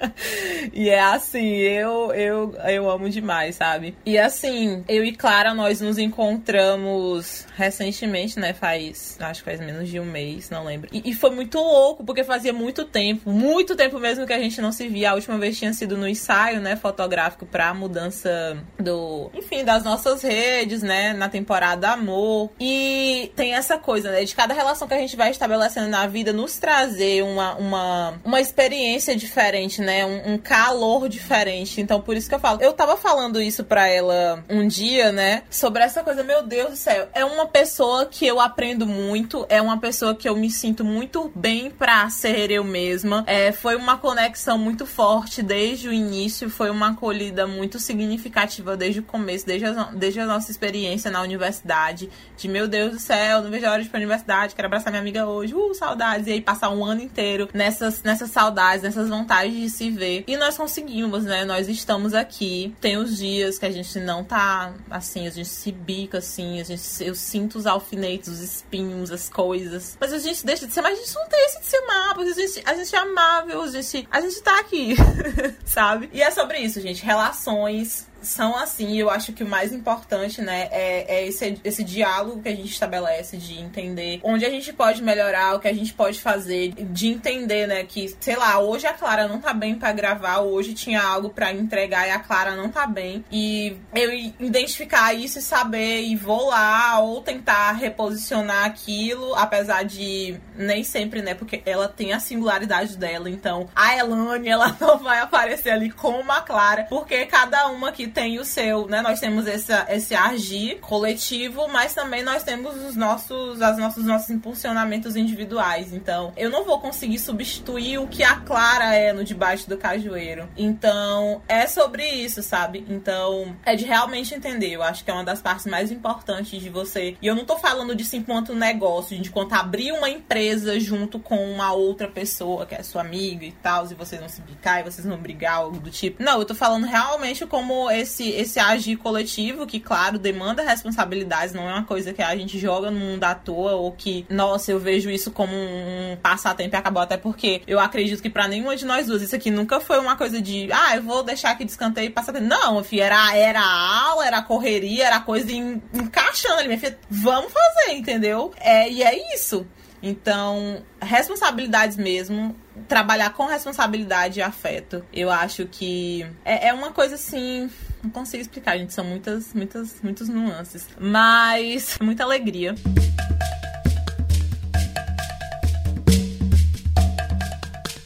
e é assim, eu, eu, eu amo demais, sabe? E assim, eu e Clara, nós nos encontramos recentemente, né? Faz, acho que faz menos de um mês, não lembro. E, e foi muito louco, porque fazia muito tempo, muito tempo mesmo que a gente não se via. A última vez tinha sido no ensaio, né? Fotográfico pra mudança do, enfim, das nossas redes, né? Na temporada Amor. E tem essa coisa, né? De cada relação que a gente vai estabelecendo na vida, nos trazer uma, uma, uma experiência diferente, né? Um, um, calor diferente. Então, por isso que eu falo. Eu tava falando isso pra ela um dia, né? Sobre essa coisa, meu Deus do céu. É uma pessoa que eu aprendo muito, é uma pessoa que eu me sinto muito bem pra ser eu mesma. É, foi uma conexão muito forte desde o início, foi uma acolhida muito significativa desde o começo, desde a, desde a nossa experiência na universidade. De meu Deus do céu, não vejo a hora de ir pra universidade, quero abraçar minha amiga hoje, uh, saudades. E aí passar um ano inteiro nessas, nessas saudades, nessas vontades de se ver. E nós conseguimos, né? Nós estamos aqui. Tem os dias que a gente não tá assim, a gente se bica assim, a gente, eu sinto os alfinetes, os espinhos, as coisas. Mas a gente deixa de ser, mas a gente não deixa de ser porque a gente, a gente é amável, a gente, a gente tá aqui, *laughs* sabe? E é sobre isso, gente. Relações são assim, eu acho que o mais importante, né, é, é, esse, esse diálogo que a gente estabelece de entender onde a gente pode melhorar, o que a gente pode fazer, de entender, né, que, sei lá, hoje a Clara não tá bem para gravar, hoje tinha algo para entregar e a Clara não tá bem. E eu identificar isso e saber e vou lá ou tentar reposicionar aquilo, apesar de nem sempre, né, porque ela tem a singularidade dela. Então, a Elane, ela *laughs* não vai aparecer ali como a Clara, porque cada uma aqui tem o seu, né? Nós temos essa, esse agir coletivo, mas também nós temos os nossos, as nossos, nossos impulsionamentos individuais. Então, eu não vou conseguir substituir o que a Clara é no debaixo do cajueiro. Então, é sobre isso, sabe? Então, é de realmente entender. Eu acho que é uma das partes mais importantes de você. E eu não tô falando disso enquanto negócio, de quanto abrir uma empresa junto com uma outra pessoa que é sua amiga e tal, e vocês não se bicar e vocês não brigar, algo do tipo. Não, eu tô falando realmente como esse esse, esse agir coletivo, que, claro, demanda responsabilidades, não é uma coisa que a gente joga no mundo à toa, ou que, nossa, eu vejo isso como um passatempo e acabou, até porque eu acredito que para nenhuma de nós duas isso aqui nunca foi uma coisa de, ah, eu vou deixar aqui descanteio e passar tempo. Não, filha, era, era aula, era correria, era coisa de encaixando ali, minha filha, vamos fazer, entendeu? É, e é isso. Então, responsabilidades mesmo, trabalhar com responsabilidade e afeto. Eu acho que é, é uma coisa assim não consigo explicar, gente. São muitas, muitas, muitas nuances. Mas muita alegria.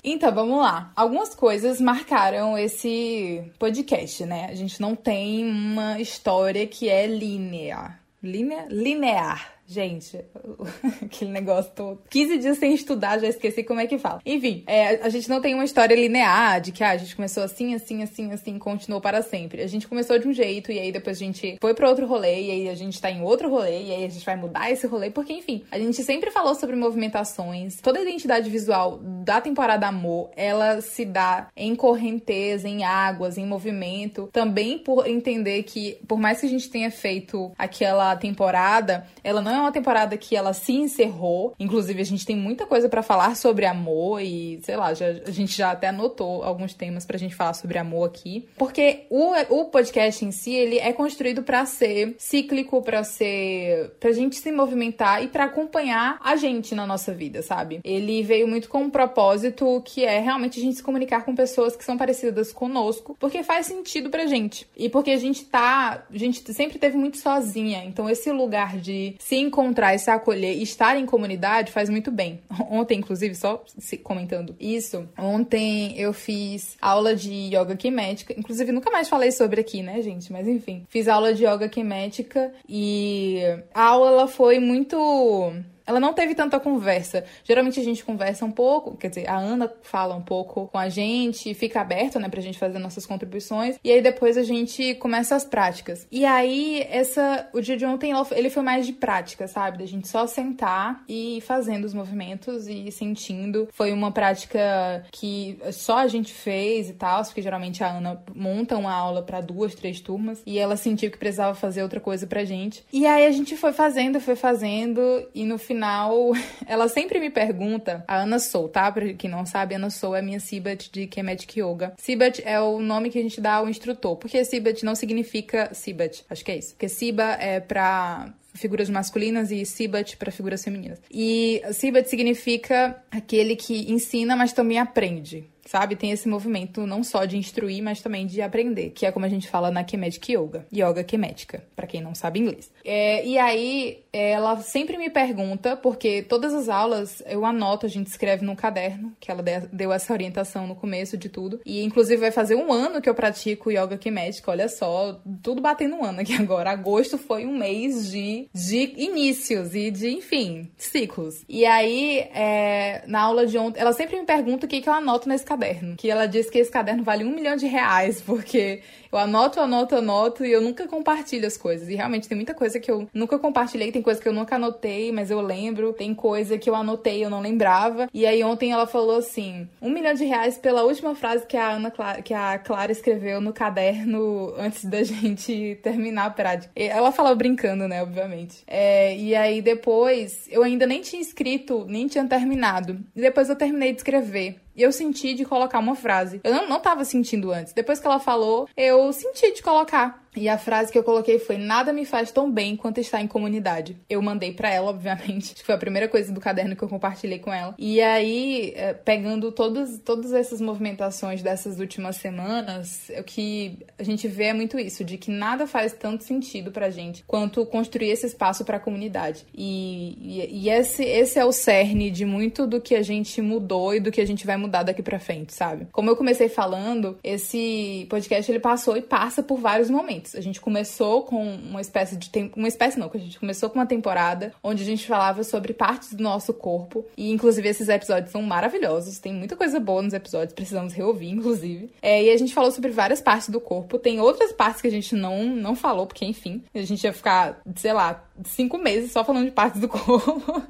Então, vamos lá. Algumas coisas marcaram esse podcast, né? A gente não tem uma história que é linear. Linear? Linear Gente, *laughs* aquele negócio todo. 15 dias sem estudar, já esqueci como é que fala. Enfim, é, a gente não tem uma história linear de que ah, a gente começou assim, assim, assim, assim, continuou para sempre. A gente começou de um jeito e aí depois a gente foi para outro rolê e aí a gente tá em outro rolê e aí a gente vai mudar esse rolê, porque enfim, a gente sempre falou sobre movimentações. Toda a identidade visual da temporada Amor, ela se dá em correnteza, em águas, em movimento. Também por entender que, por mais que a gente tenha feito aquela temporada, ela não é é uma temporada que ela se encerrou. Inclusive, a gente tem muita coisa para falar sobre amor e, sei lá, já, a gente já até anotou alguns temas pra gente falar sobre amor aqui. Porque o, o podcast em si, ele é construído para ser cíclico, para ser. pra gente se movimentar e para acompanhar a gente na nossa vida, sabe? Ele veio muito com um propósito que é realmente a gente se comunicar com pessoas que são parecidas conosco, porque faz sentido pra gente. E porque a gente tá. A gente sempre teve muito sozinha. Então, esse lugar de se encontrar e se acolher e estar em comunidade faz muito bem. *laughs* Ontem, inclusive, só comentando isso, ontem eu fiz aula de yoga quimética. Inclusive, nunca mais falei sobre aqui, né, gente? Mas enfim, fiz aula de yoga quimética e a aula foi muito ela não teve tanta conversa. Geralmente a gente conversa um pouco, quer dizer, a Ana fala um pouco com a gente, fica aberta, né, pra gente fazer nossas contribuições, e aí depois a gente começa as práticas. E aí, essa, o dia de ontem, ele foi mais de prática, sabe? Da gente só sentar e fazendo os movimentos e sentindo. Foi uma prática que só a gente fez e tal, porque geralmente a Ana monta uma aula para duas, três turmas, e ela sentiu que precisava fazer outra coisa pra gente. E aí a gente foi fazendo, foi fazendo, e no final final, *laughs* ela sempre me pergunta, a Ana Sou, tá? Pra quem não sabe, Ana Sou é minha Sibat de Kemetic Yoga. Sibat é o nome que a gente dá ao instrutor, porque Sibat não significa Sibat, acho que é isso. Porque Siba é pra figuras masculinas e Sibat para figuras femininas. E Sibat significa aquele que ensina, mas também aprende sabe? Tem esse movimento não só de instruir, mas também de aprender, que é como a gente fala na Kemetic Yoga, Yoga Kemética, para quem não sabe inglês. É, e aí, ela sempre me pergunta, porque todas as aulas eu anoto, a gente escreve num caderno, que ela deu essa orientação no começo de tudo, e inclusive vai fazer um ano que eu pratico Yoga Kemética, olha só, tudo batendo um ano aqui agora. Agosto foi um mês de, de inícios e de, enfim, ciclos. E aí, é, na aula de ontem, ela sempre me pergunta o que, que eu anoto nesse caderno. Que ela diz que esse caderno vale um milhão de reais, porque eu anoto, anoto, anoto e eu nunca compartilho as coisas. E realmente tem muita coisa que eu nunca compartilhei, tem coisa que eu nunca anotei, mas eu lembro. Tem coisa que eu anotei e eu não lembrava. E aí ontem ela falou assim: um milhão de reais pela última frase que a Ana Clara, que a Clara escreveu no caderno antes da *laughs* gente terminar a prática. Ela falou brincando, né? Obviamente. É, e aí depois eu ainda nem tinha escrito, nem tinha terminado. E depois eu terminei de escrever. E eu senti de colocar uma frase. Eu não, não tava sentindo antes. Depois que ela falou, eu senti de colocar. E a frase que eu coloquei foi: Nada me faz tão bem quanto estar em comunidade. Eu mandei para ela, obviamente. Acho que foi a primeira coisa do caderno que eu compartilhei com ela. E aí, é, pegando todas, todas essas movimentações dessas últimas semanas, o que a gente vê é muito isso: de que nada faz tanto sentido pra gente quanto construir esse espaço para a comunidade. E, e, e, esse, esse é o cerne de muito do que a gente mudou e do que a gente vai mudar daqui pra frente, sabe? Como eu comecei falando, esse podcast ele passou e passa por vários momentos momentos. A gente começou com uma espécie de tempo. Uma espécie não, que a gente começou com uma temporada onde a gente falava sobre partes do nosso corpo. E inclusive esses episódios são maravilhosos. Tem muita coisa boa nos episódios, precisamos reouvir, *laughs* inclusive. É, e a gente falou sobre várias partes do corpo. Tem outras partes que a gente não, não falou, porque, enfim, a gente ia ficar, sei lá, cinco meses só falando de partes do *laughs* corpo.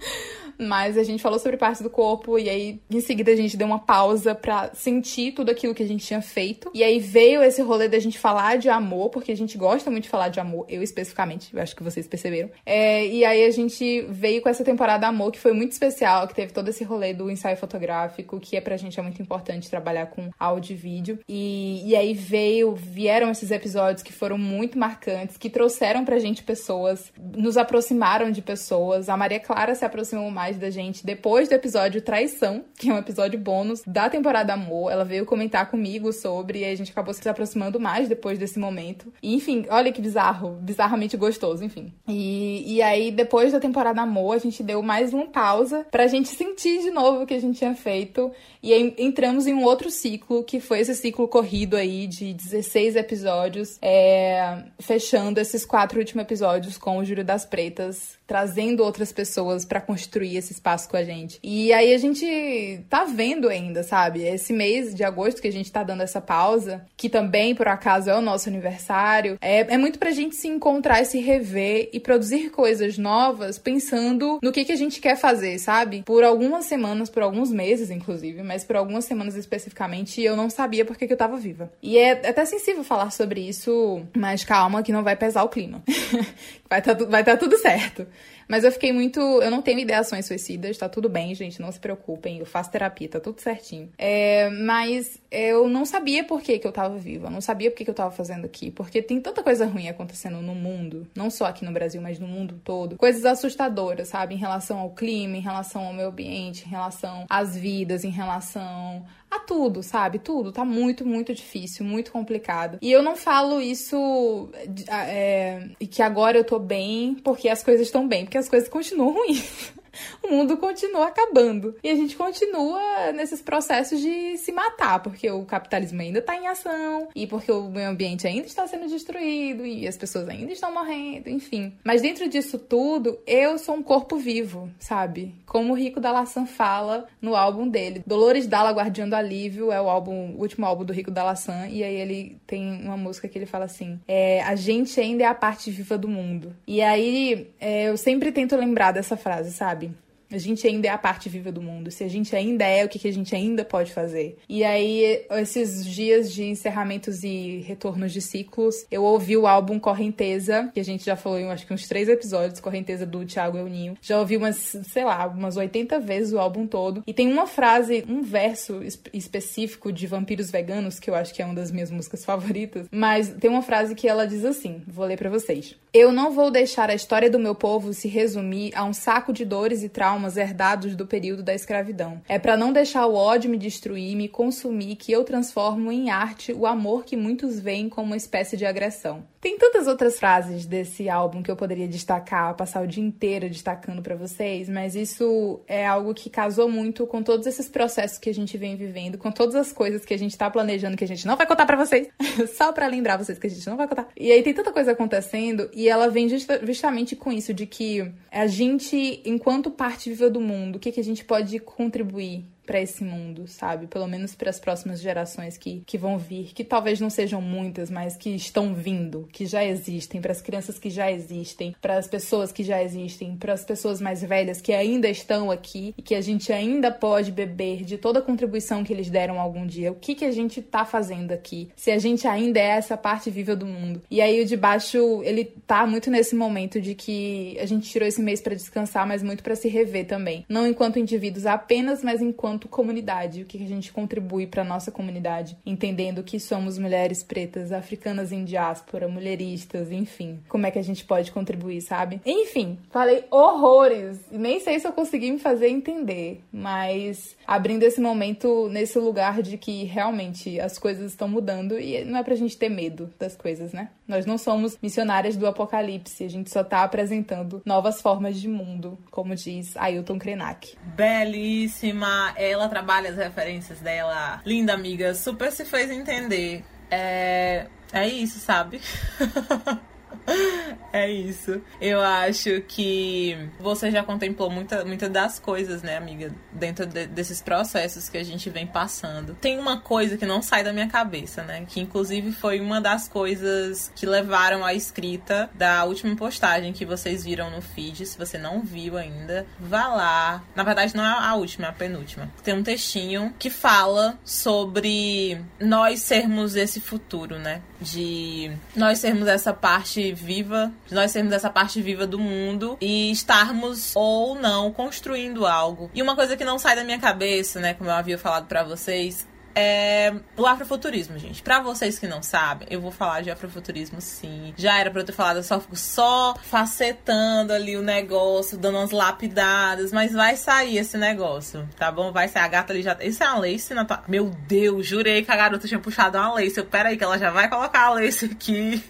Mas a gente falou sobre partes do corpo e aí em seguida a gente deu uma pausa para sentir tudo aquilo que a gente tinha feito. E aí veio esse rolê da gente falar de amor, porque a gente gosta muito de falar de amor, eu especificamente, acho que vocês perceberam. É, e aí a gente veio com essa temporada Amor, que foi muito especial, que teve todo esse rolê do ensaio fotográfico, que é pra gente é muito importante trabalhar com áudio e vídeo. E, e aí veio, vieram esses episódios que foram muito marcantes, que trouxeram pra gente pessoas, nos aproximaram de pessoas. A Maria Clara se aproximou mais da gente depois do episódio Traição, que é um episódio bônus da temporada Amor. Ela veio comentar comigo sobre e a gente acabou se aproximando mais depois desse momento. E, enfim, olha que bizarro, bizarramente gostoso, enfim. E, e aí, depois da temporada Amor, a gente deu mais uma pausa pra gente sentir de novo o que a gente tinha feito. E aí entramos em um outro ciclo, que foi esse ciclo corrido aí de 16 episódios, é, fechando esses quatro últimos episódios com o Júlio das Pretas, trazendo outras pessoas para construir esse espaço com a gente. E aí a gente tá vendo ainda, sabe? Esse mês de agosto que a gente tá dando essa pausa, que também por acaso é o nosso aniversário, é, é muito pra gente se encontrar e se rever e produzir coisas novas pensando no que, que a gente quer fazer, sabe? Por algumas semanas, por alguns meses, inclusive, mas por algumas semanas especificamente, eu não sabia por que, eu tava viva. E é até sensível falar sobre isso, mas calma que não vai pesar o clima. *laughs* vai tá, vai tá tudo certo. Mas eu fiquei muito. Eu não tenho ideações suicidas, tá tudo bem, gente, não se preocupem. Eu faço terapia, tá tudo certinho. É, mas eu não sabia por que, que eu tava viva, eu não sabia por que, que eu tava fazendo aqui. Porque tem tanta coisa ruim acontecendo no mundo, não só aqui no Brasil, mas no mundo todo. Coisas assustadoras, sabe? Em relação ao clima, em relação ao meio ambiente, em relação às vidas, em relação a tudo, sabe? Tudo. Tá muito, muito difícil, muito complicado. E eu não falo isso é, que agora eu tô bem porque as coisas estão bem, porque as coisas continuam *laughs* ruins. *laughs* o mundo continua acabando. E a gente continua nesses processos de se matar, porque o capitalismo ainda está em ação, e porque o meio ambiente ainda está sendo destruído, e as pessoas ainda estão morrendo, enfim. Mas dentro disso tudo, eu sou um corpo vivo, sabe? Como o Rico da Laçã fala no álbum dele. Dolores Dalla, Guardiã do Alívio, é o álbum, o último álbum do Rico da Laçã, e aí ele tem uma música que ele fala assim: é, A gente ainda é a parte viva do mundo. E aí é, eu sempre tento lembrar dessa frase, sabe? A gente ainda é a parte viva do mundo. Se a gente ainda é, o que, que a gente ainda pode fazer? E aí, esses dias de encerramentos e retornos de ciclos, eu ouvi o álbum Correnteza, que a gente já falou em acho que uns três episódios, Correnteza do Thiago Euninho. Já ouvi umas, sei lá, umas 80 vezes o álbum todo. E tem uma frase, um verso específico de Vampiros Veganos, que eu acho que é uma das minhas músicas favoritas. Mas tem uma frase que ela diz assim: vou ler para vocês. Eu não vou deixar a história do meu povo se resumir a um saco de dores e traumas traumas herdados do período da escravidão. É para não deixar o ódio me destruir, me consumir, que eu transformo em arte o amor que muitos veem como uma espécie de agressão. Tem tantas outras frases desse álbum que eu poderia destacar, passar o dia inteiro destacando para vocês, mas isso é algo que casou muito com todos esses processos que a gente vem vivendo, com todas as coisas que a gente tá planejando que a gente não vai contar para vocês, *laughs* só para lembrar vocês que a gente não vai contar. E aí tem tanta coisa acontecendo e ela vem justa, justamente com isso de que a gente, enquanto parte viva do mundo, o que, que a gente pode contribuir para esse mundo, sabe? Pelo menos para as próximas gerações que, que vão vir, que talvez não sejam muitas, mas que estão vindo, que já existem, para as crianças que já existem, para as pessoas que já existem, para as pessoas mais velhas que ainda estão aqui e que a gente ainda pode beber de toda a contribuição que eles deram algum dia. O que que a gente tá fazendo aqui? Se a gente ainda é essa parte viva do mundo. E aí o de baixo, ele tá muito nesse momento de que a gente tirou esse mês para descansar, mas muito para se rever também. Não enquanto indivíduos apenas, mas enquanto enquanto comunidade, o que a gente contribui para nossa comunidade, entendendo que somos mulheres pretas, africanas em diáspora, mulheristas, enfim, como é que a gente pode contribuir, sabe? Enfim, falei horrores, nem sei se eu consegui me fazer entender, mas abrindo esse momento nesse lugar de que realmente as coisas estão mudando e não é pra gente ter medo das coisas, né? Nós não somos missionárias do apocalipse, a gente só tá apresentando novas formas de mundo, como diz Ailton Krenak. Belíssima! É ela trabalha as referências dela. Linda amiga, super se fez entender. É, é isso, sabe? *laughs* *laughs* É isso. Eu acho que você já contemplou muitas muita das coisas, né, amiga? Dentro de, desses processos que a gente vem passando. Tem uma coisa que não sai da minha cabeça, né? Que inclusive foi uma das coisas que levaram à escrita da última postagem que vocês viram no feed. Se você não viu ainda, vá lá. Na verdade, não é a última, é a penúltima. Tem um textinho que fala sobre nós sermos esse futuro, né? De nós sermos essa parte viva, de nós sermos essa parte viva do mundo e estarmos ou não construindo algo. E uma coisa que não sai da minha cabeça, né, como eu havia falado para vocês, é o afrofuturismo, gente. Para vocês que não sabem, eu vou falar de afrofuturismo sim. Já era pra eu ter falado, só fico só facetando ali o negócio, dando umas lapidadas, mas vai sair esse negócio, tá bom? Vai sair. A gata ali já. Isso é a lace na tua. Meu Deus, jurei que a garota tinha puxado uma lace. Eu, peraí, que ela já vai colocar a lace aqui.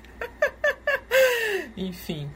Enfim.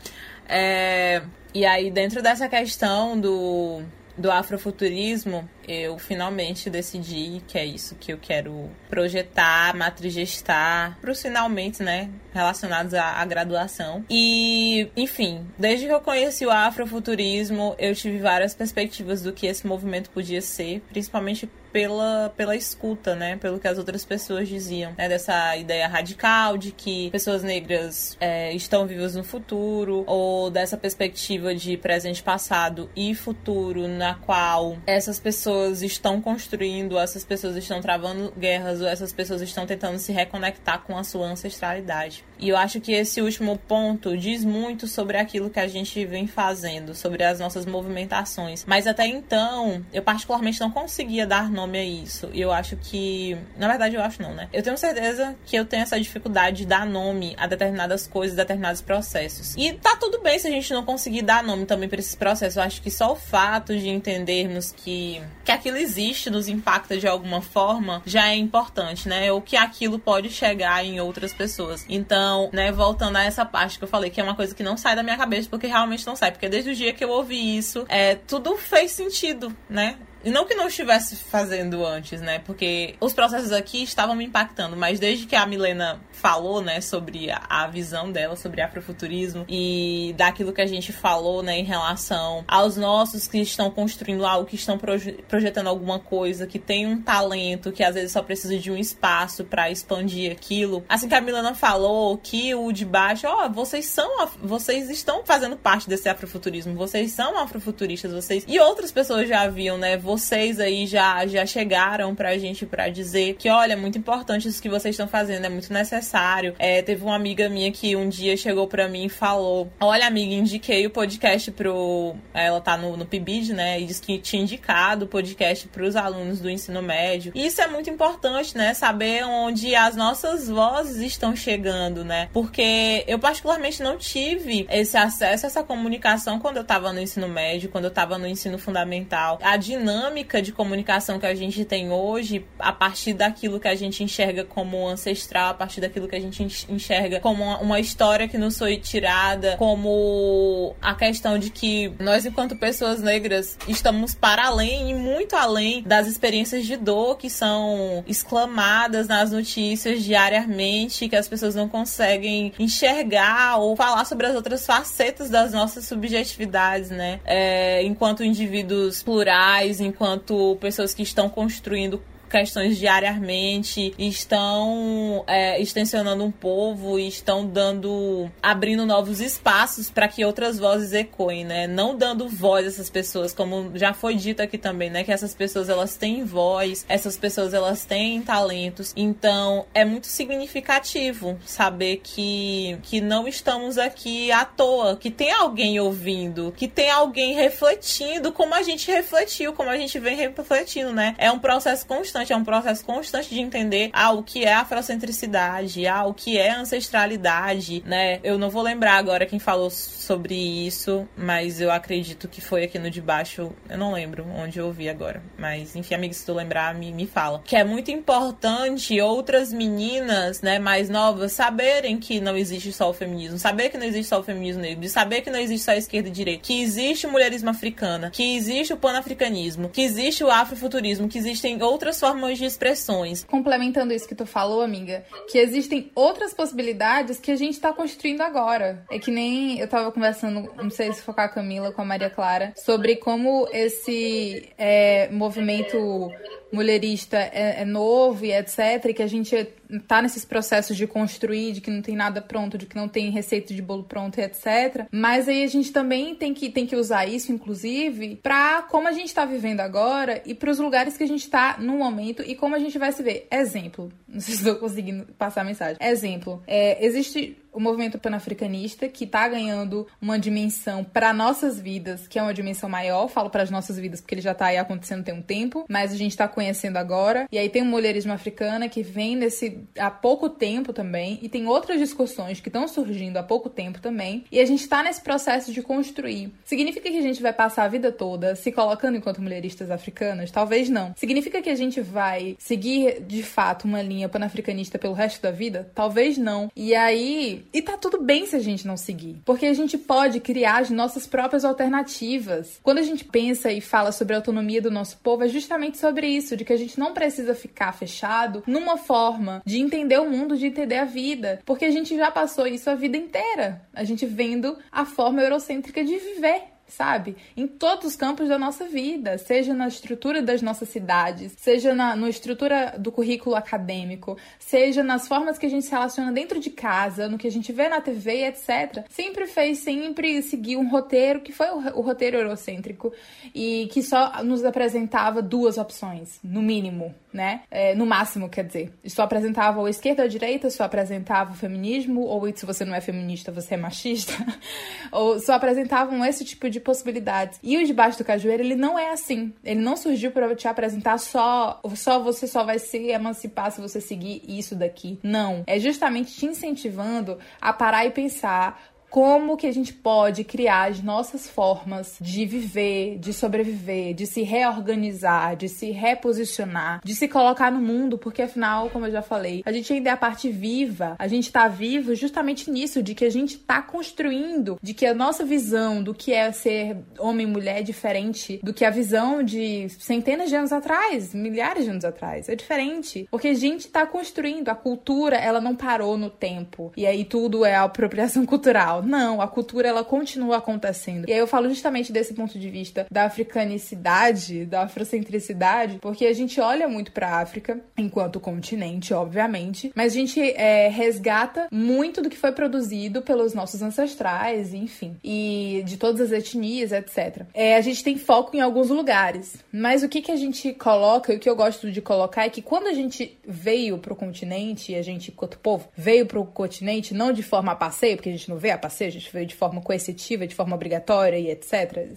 É... E aí, dentro dessa questão do, do afrofuturismo, eu finalmente decidi que é isso que eu quero projetar, matrigestar para os finalmente, né, relacionados à, à, graduação. E, enfim, desde que eu conheci o afrofuturismo, eu tive várias perspectivas do que esse movimento podia ser, principalmente pela, pela escuta, né? Pelo que as outras pessoas diziam, né? Dessa ideia radical de que pessoas negras é, estão vivas no futuro, ou dessa perspectiva de presente, passado e futuro, na qual essas pessoas estão construindo, essas pessoas estão travando guerras, ou essas pessoas estão tentando se reconectar com a sua ancestralidade. E eu acho que esse último ponto diz muito sobre aquilo que a gente vem fazendo, sobre as nossas movimentações. Mas até então, eu particularmente não conseguia dar nome a isso. E eu acho que. Na verdade, eu acho não, né? Eu tenho certeza que eu tenho essa dificuldade de dar nome a determinadas coisas, determinados processos. E tá tudo bem se a gente não conseguir dar nome também para esses processos. Eu acho que só o fato de entendermos que, que aquilo existe, nos impacta de alguma forma, já é importante, né? Ou que aquilo pode chegar em outras pessoas. Então, né, voltando a essa parte que eu falei, que é uma coisa que não sai da minha cabeça, porque realmente não sai. Porque desde o dia que eu ouvi isso, é, tudo fez sentido, né? E não que não estivesse fazendo antes, né? Porque os processos aqui estavam me impactando, mas desde que a Milena falou, né, sobre a, visão dela sobre afrofuturismo e daquilo que a gente falou, né, em relação aos nossos que estão construindo algo, que estão proje projetando alguma coisa, que tem um talento, que às vezes só precisa de um espaço para expandir aquilo. Assim que a Milena falou que o de baixo, ó, oh, vocês são, vocês estão fazendo parte desse afrofuturismo, vocês são afrofuturistas, vocês e outras pessoas já haviam, né? Vocês aí já, já chegaram pra gente pra dizer que, olha, é muito importante isso que vocês estão fazendo, é muito necessário. É, teve uma amiga minha que um dia chegou pra mim e falou: Olha, amiga, indiquei o podcast pro. Ela tá no, no PIBID, né? E disse que tinha indicado o podcast pros alunos do ensino médio. E isso é muito importante, né? Saber onde as nossas vozes estão chegando, né? Porque eu, particularmente, não tive esse acesso, essa comunicação quando eu tava no ensino médio, quando eu tava no ensino fundamental. A dinâmica de comunicação que a gente tem hoje, a partir daquilo que a gente enxerga como ancestral, a partir daquilo que a gente enxerga como uma história que nos foi tirada, como a questão de que nós, enquanto pessoas negras, estamos para além e muito além das experiências de dor que são exclamadas nas notícias diariamente, que as pessoas não conseguem enxergar ou falar sobre as outras facetas das nossas subjetividades, né? É, enquanto indivíduos plurais, enquanto pessoas que estão construindo questões diariamente, estão é, extensionando um povo, estão dando, abrindo novos espaços para que outras vozes ecoem, né? Não dando voz a essas pessoas, como já foi dito aqui também, né? Que essas pessoas elas têm voz, essas pessoas elas têm talentos. Então é muito significativo saber que, que não estamos aqui à toa, que tem alguém ouvindo, que tem alguém refletindo como a gente refletiu, como a gente vem refletindo, né? É um processo constante constante, é um processo constante de entender ah, o que é afrocentricidade, ah, o que é ancestralidade, né? Eu não vou lembrar agora quem falou sobre isso, mas eu acredito que foi aqui no de baixo, eu não lembro onde eu ouvi agora, mas enfim, amiga, se tu lembrar, me, me fala. Que é muito importante outras meninas, né, mais novas, saberem que não existe só o feminismo, saber que não existe só o feminismo negro, saber que não existe só a esquerda e direita, que existe o mulherismo africana, que existe o panafricanismo, que existe o afrofuturismo, que existem outras formas formas de expressões. Complementando isso que tu falou, amiga, que existem outras possibilidades que a gente tá construindo agora. É que nem eu tava conversando, não sei se focar a Camila com a Maria Clara, sobre como esse é, movimento mulherista é, é, novo e etc, e que a gente tá nesses processos de construir, de que não tem nada pronto, de que não tem receita de bolo pronto e etc. Mas aí a gente também tem que, tem que usar isso, inclusive, para como a gente tá vivendo agora e para os lugares que a gente tá no momento e como a gente vai se ver. Exemplo, *laughs* não sei se estou conseguindo passar a mensagem. Exemplo, é, existe o movimento panafricanista, que está ganhando uma dimensão para nossas vidas, que é uma dimensão maior. Falo para as nossas vidas porque ele já está aí acontecendo tem um tempo, mas a gente está conhecendo agora. E aí tem o mulherismo africana que vem nesse há pouco tempo também, e tem outras discussões que estão surgindo há pouco tempo também. E a gente está nesse processo de construir. Significa que a gente vai passar a vida toda se colocando enquanto mulheristas africanas? Talvez não. Significa que a gente vai seguir de fato uma linha panafricanista pelo resto da vida? Talvez não. E aí e tá tudo bem se a gente não seguir, porque a gente pode criar as nossas próprias alternativas. Quando a gente pensa e fala sobre a autonomia do nosso povo, é justamente sobre isso, de que a gente não precisa ficar fechado numa forma de entender o mundo, de entender a vida, porque a gente já passou isso a vida inteira. A gente vendo a forma eurocêntrica de viver sabe? Em todos os campos da nossa vida, seja na estrutura das nossas cidades, seja na, estrutura do currículo acadêmico, seja nas formas que a gente se relaciona dentro de casa, no que a gente vê na TV, etc. Sempre fez, sempre seguir um roteiro que foi o, o roteiro eurocêntrico e que só nos apresentava duas opções, no mínimo, né? É, no máximo, quer dizer. Só apresentava ou esquerda ou direita, só apresentava o feminismo, ou se você não é feminista, você é machista, *laughs* ou só apresentavam esse tipo de possibilidades. E o Debaixo do Cajueiro, ele não é assim. Ele não surgiu para te apresentar só, só você só vai se emancipar se você seguir isso daqui. Não. É justamente te incentivando a parar e pensar como que a gente pode criar as nossas formas de viver, de sobreviver, de se reorganizar, de se reposicionar, de se colocar no mundo, porque afinal, como eu já falei, a gente ainda é a parte viva, a gente tá vivo justamente nisso, de que a gente tá construindo, de que a nossa visão do que é ser homem e mulher é diferente do que a visão de centenas de anos atrás, milhares de anos atrás. É diferente, porque a gente tá construindo, a cultura, ela não parou no tempo. E aí tudo é apropriação *laughs* cultural Não, a cultura ela continua acontecendo. E aí eu falo justamente desse ponto de vista da africanicidade, da afrocentricidade, porque a gente olha muito para África enquanto continente, obviamente, mas a gente é, resgata muito do que foi produzido pelos nossos ancestrais, enfim, e de todas as etnias, etc. É, a gente tem foco em alguns lugares, mas o que que a gente coloca e o que eu gosto de colocar é que quando a gente veio pro continente, e a gente, enquanto povo, veio pro continente não de forma a passeio, porque a gente não veio a passeio, a gente veio de forma coercitiva, de forma obrigatória e etc,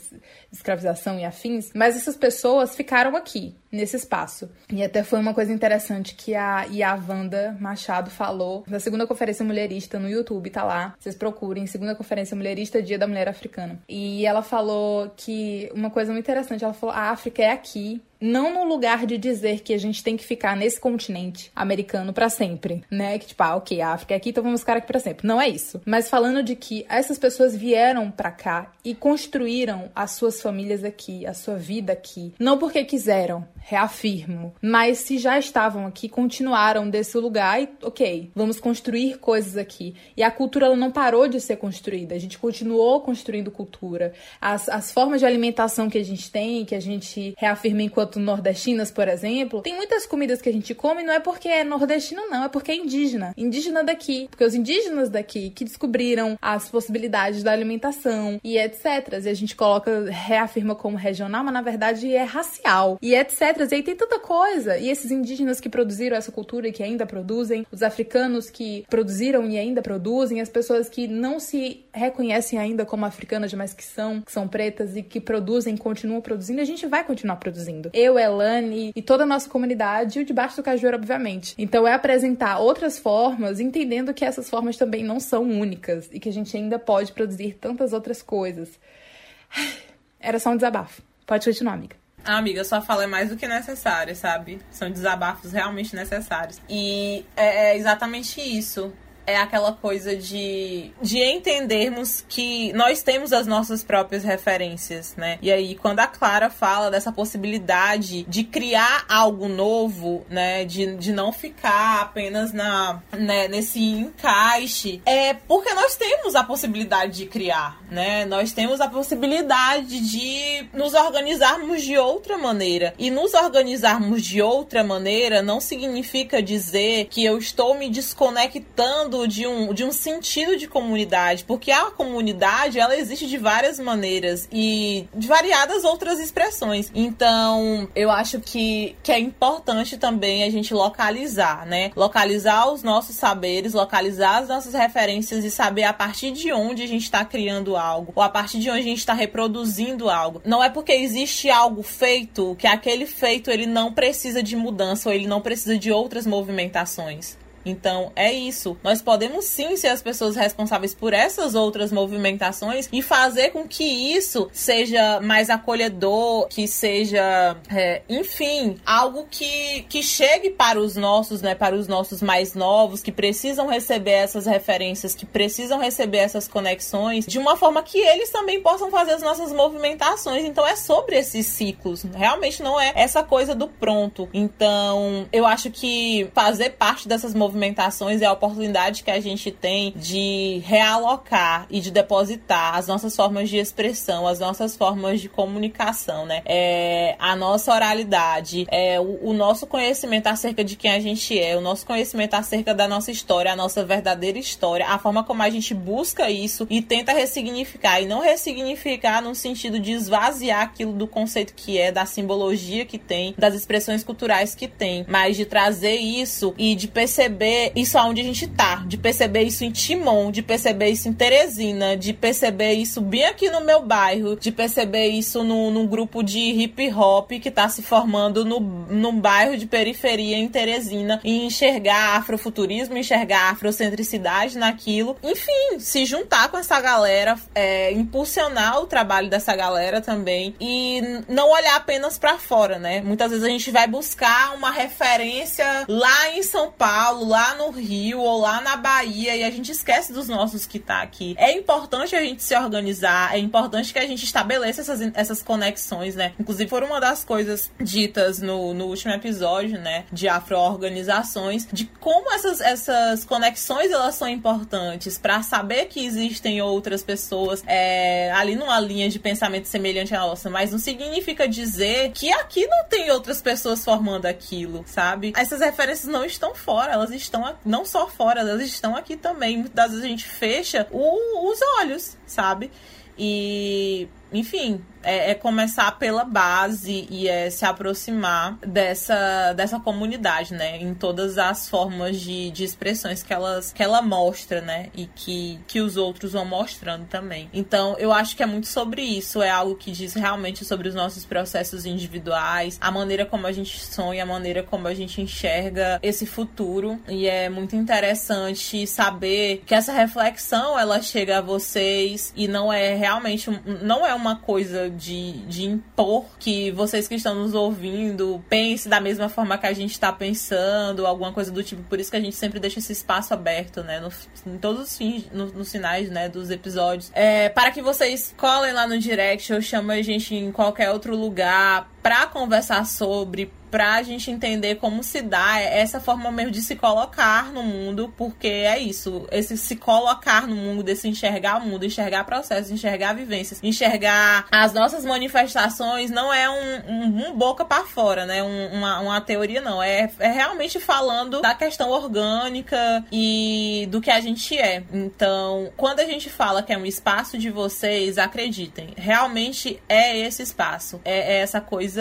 escravização e afins, mas essas pessoas ficaram aqui, nesse espaço. E até foi uma coisa interessante que a Yavanda Machado falou na segunda conferência mulherista no YouTube, tá lá. Vocês procurem, segunda conferência mulherista, Dia da Mulher Africana. E ela falou que uma coisa muito interessante, ela falou: "A África é aqui, não no lugar de dizer que a gente tem que ficar nesse continente americano para sempre, né? Que tipo, ah, ok, a África é aqui, então vamos ficar aqui para sempre. Não é isso. Mas falando de que essas pessoas vieram para cá e construíram as suas famílias aqui, a sua vida aqui, não porque quiseram, reafirmo, mas se já estavam aqui, continuaram desse lugar e, ok, vamos construir coisas aqui. E a cultura ela não parou de ser construída, a gente continuou construindo cultura. As, as formas de alimentação que a gente tem, que a gente reafirma enquanto nordestinas, por exemplo, tem muitas comidas que a gente come não é porque é nordestino, não, é porque é indígena. Indígena daqui. Porque os indígenas daqui que descobriram as possibilidades da alimentação e etc. E a gente coloca, reafirma como regional, mas na verdade é racial e etc. E aí tem tanta coisa. E esses indígenas que produziram essa cultura e que ainda produzem, os africanos que produziram e ainda produzem, as pessoas que não se reconhecem ainda como africanas, mas que são, que são pretas e que produzem, continuam produzindo, a gente vai continuar produzindo eu, Elane e toda a nossa comunidade, e o Debaixo do Cajueiro, obviamente. Então é apresentar outras formas, entendendo que essas formas também não são únicas e que a gente ainda pode produzir tantas outras coisas. *sighs* Era só um desabafo. Pode continuar, amiga. Ah, amiga, sua fala é mais do que necessária, sabe? São desabafos realmente necessários. E é exatamente isso é aquela coisa de, de entendermos que nós temos as nossas próprias referências, né? E aí, quando a Clara fala dessa possibilidade de criar algo novo, né? De, de não ficar apenas na, né, nesse encaixe, é porque nós temos a possibilidade de criar, né? Nós temos a possibilidade de nos organizarmos de outra maneira. E nos organizarmos de outra maneira não significa dizer que eu estou me desconectando de um, de um sentido de comunidade, porque a comunidade ela existe de várias maneiras e de variadas outras expressões. Então, eu acho que, que é importante também a gente localizar, né? Localizar os nossos saberes, localizar as nossas referências e saber a partir de onde a gente está criando algo, ou a partir de onde a gente está reproduzindo algo. Não é porque existe algo feito que aquele feito ele não precisa de mudança ou ele não precisa de outras movimentações. Então, é isso. Nós podemos sim ser as pessoas responsáveis por essas outras movimentações e fazer com que isso seja mais acolhedor, que seja, é, enfim, algo que, que chegue para os nossos, né, para os nossos mais novos, que precisam receber essas referências, que precisam receber essas conexões, de uma forma que eles também possam fazer as nossas movimentações. Então, é sobre esses ciclos. Realmente não é essa coisa do pronto. Então, eu acho que fazer parte dessas movimentações movimentações é a oportunidade que a gente tem de realocar e de depositar as nossas formas de expressão, as nossas formas de comunicação, né? É, a nossa oralidade, é, o, o nosso conhecimento acerca de quem a gente é, o nosso conhecimento acerca da nossa história, a nossa verdadeira história, a forma como a gente busca isso e tenta ressignificar e não ressignificar no sentido de esvaziar aquilo do conceito que é, da simbologia que tem, das expressões culturais que tem, mas de trazer isso e de perceber perceber isso aonde a gente tá, de perceber isso em Timon, de perceber isso em Teresina, de perceber isso bem aqui no meu bairro, de perceber isso no, num grupo de hip hop que tá se formando no, num bairro de periferia em Teresina e enxergar afrofuturismo, enxergar afrocentricidade naquilo. Enfim, se juntar com essa galera, é, impulsionar o trabalho dessa galera também e não olhar apenas para fora, né? Muitas vezes a gente vai buscar uma referência lá em São Paulo, lá no Rio ou lá na Bahia e a gente esquece dos nossos que tá aqui. É importante a gente se organizar, é importante que a gente estabeleça essas, essas conexões, né? Inclusive, foi uma das coisas ditas no, no último episódio, né? De afro-organizações, de como essas, essas conexões elas são importantes para saber que existem outras pessoas é, ali numa linha de pensamento semelhante à nossa, mas não significa dizer que aqui não tem outras pessoas formando aquilo, sabe? Essas referências não estão fora, elas estão não só fora, elas estão aqui também. Muitas vezes a gente fecha o, os olhos, sabe? E, enfim, é, é, começar pela base e é se aproximar dessa, dessa comunidade, né? Em todas as formas de, de expressões que, elas, que ela mostra, né? E que, que os outros vão mostrando também. Então, eu acho que é muito sobre isso. É algo que diz realmente sobre os nossos processos individuais, a maneira como a gente sonha, a maneira como a gente enxerga esse futuro. E é muito interessante saber que essa reflexão ela chega a vocês e não é realmente não é uma coisa de, de impor que vocês que estão nos ouvindo pensem da mesma forma que a gente está pensando, alguma coisa do tipo. Por isso que a gente sempre deixa esse espaço aberto, né? No, em todos os fins, no, nos finais, né, dos episódios. É, para que vocês colhem lá no direct ou chamem a gente em qualquer outro lugar para conversar sobre, pra gente entender como se dá essa forma mesmo de se colocar no mundo, porque é isso, esse se colocar no mundo, desse enxergar o mundo, enxergar processos, enxergar vivências, enxergar as nossas manifestações, não é um, um, um boca para fora, né? Um, uma, uma teoria, não. É, é realmente falando da questão orgânica e do que a gente é. Então, quando a gente fala que é um espaço de vocês, acreditem, realmente é esse espaço. É, é essa coisa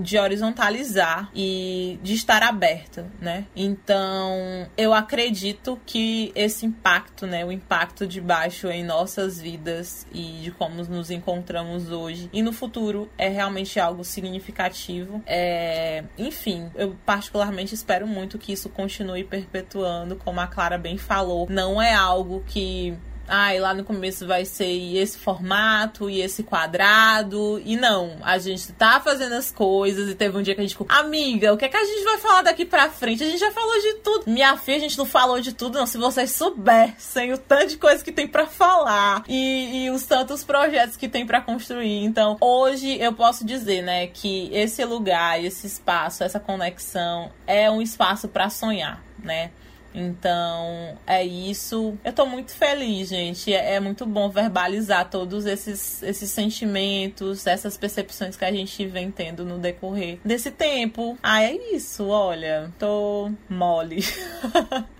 de horizontalizar e de estar aberta, né? Então, eu acredito que esse impacto, né, o impacto de baixo em nossas vidas e de como nos encontramos hoje e no futuro é realmente algo significativo. É, enfim, eu particularmente espero muito que isso continue perpetuando, como a Clara bem falou. Não é algo que ah, e lá no começo vai ser esse formato e esse quadrado. E não, a gente tá fazendo as coisas e teve um dia que a gente ficou, amiga, o que é que a gente vai falar daqui pra frente? A gente já falou de tudo. Minha filha, a gente não falou de tudo, não. Se vocês soubessem o tanto de coisa que tem para falar e, e os tantos projetos que tem para construir. Então, hoje eu posso dizer, né, que esse lugar, esse espaço, essa conexão é um espaço para sonhar, né? Então, é isso. Eu tô muito feliz, gente. É, é, muito bom verbalizar todos esses, esses sentimentos, essas percepções que a gente vem tendo no decorrer desse tempo. Ah, é isso, olha. Tô mole. *laughs*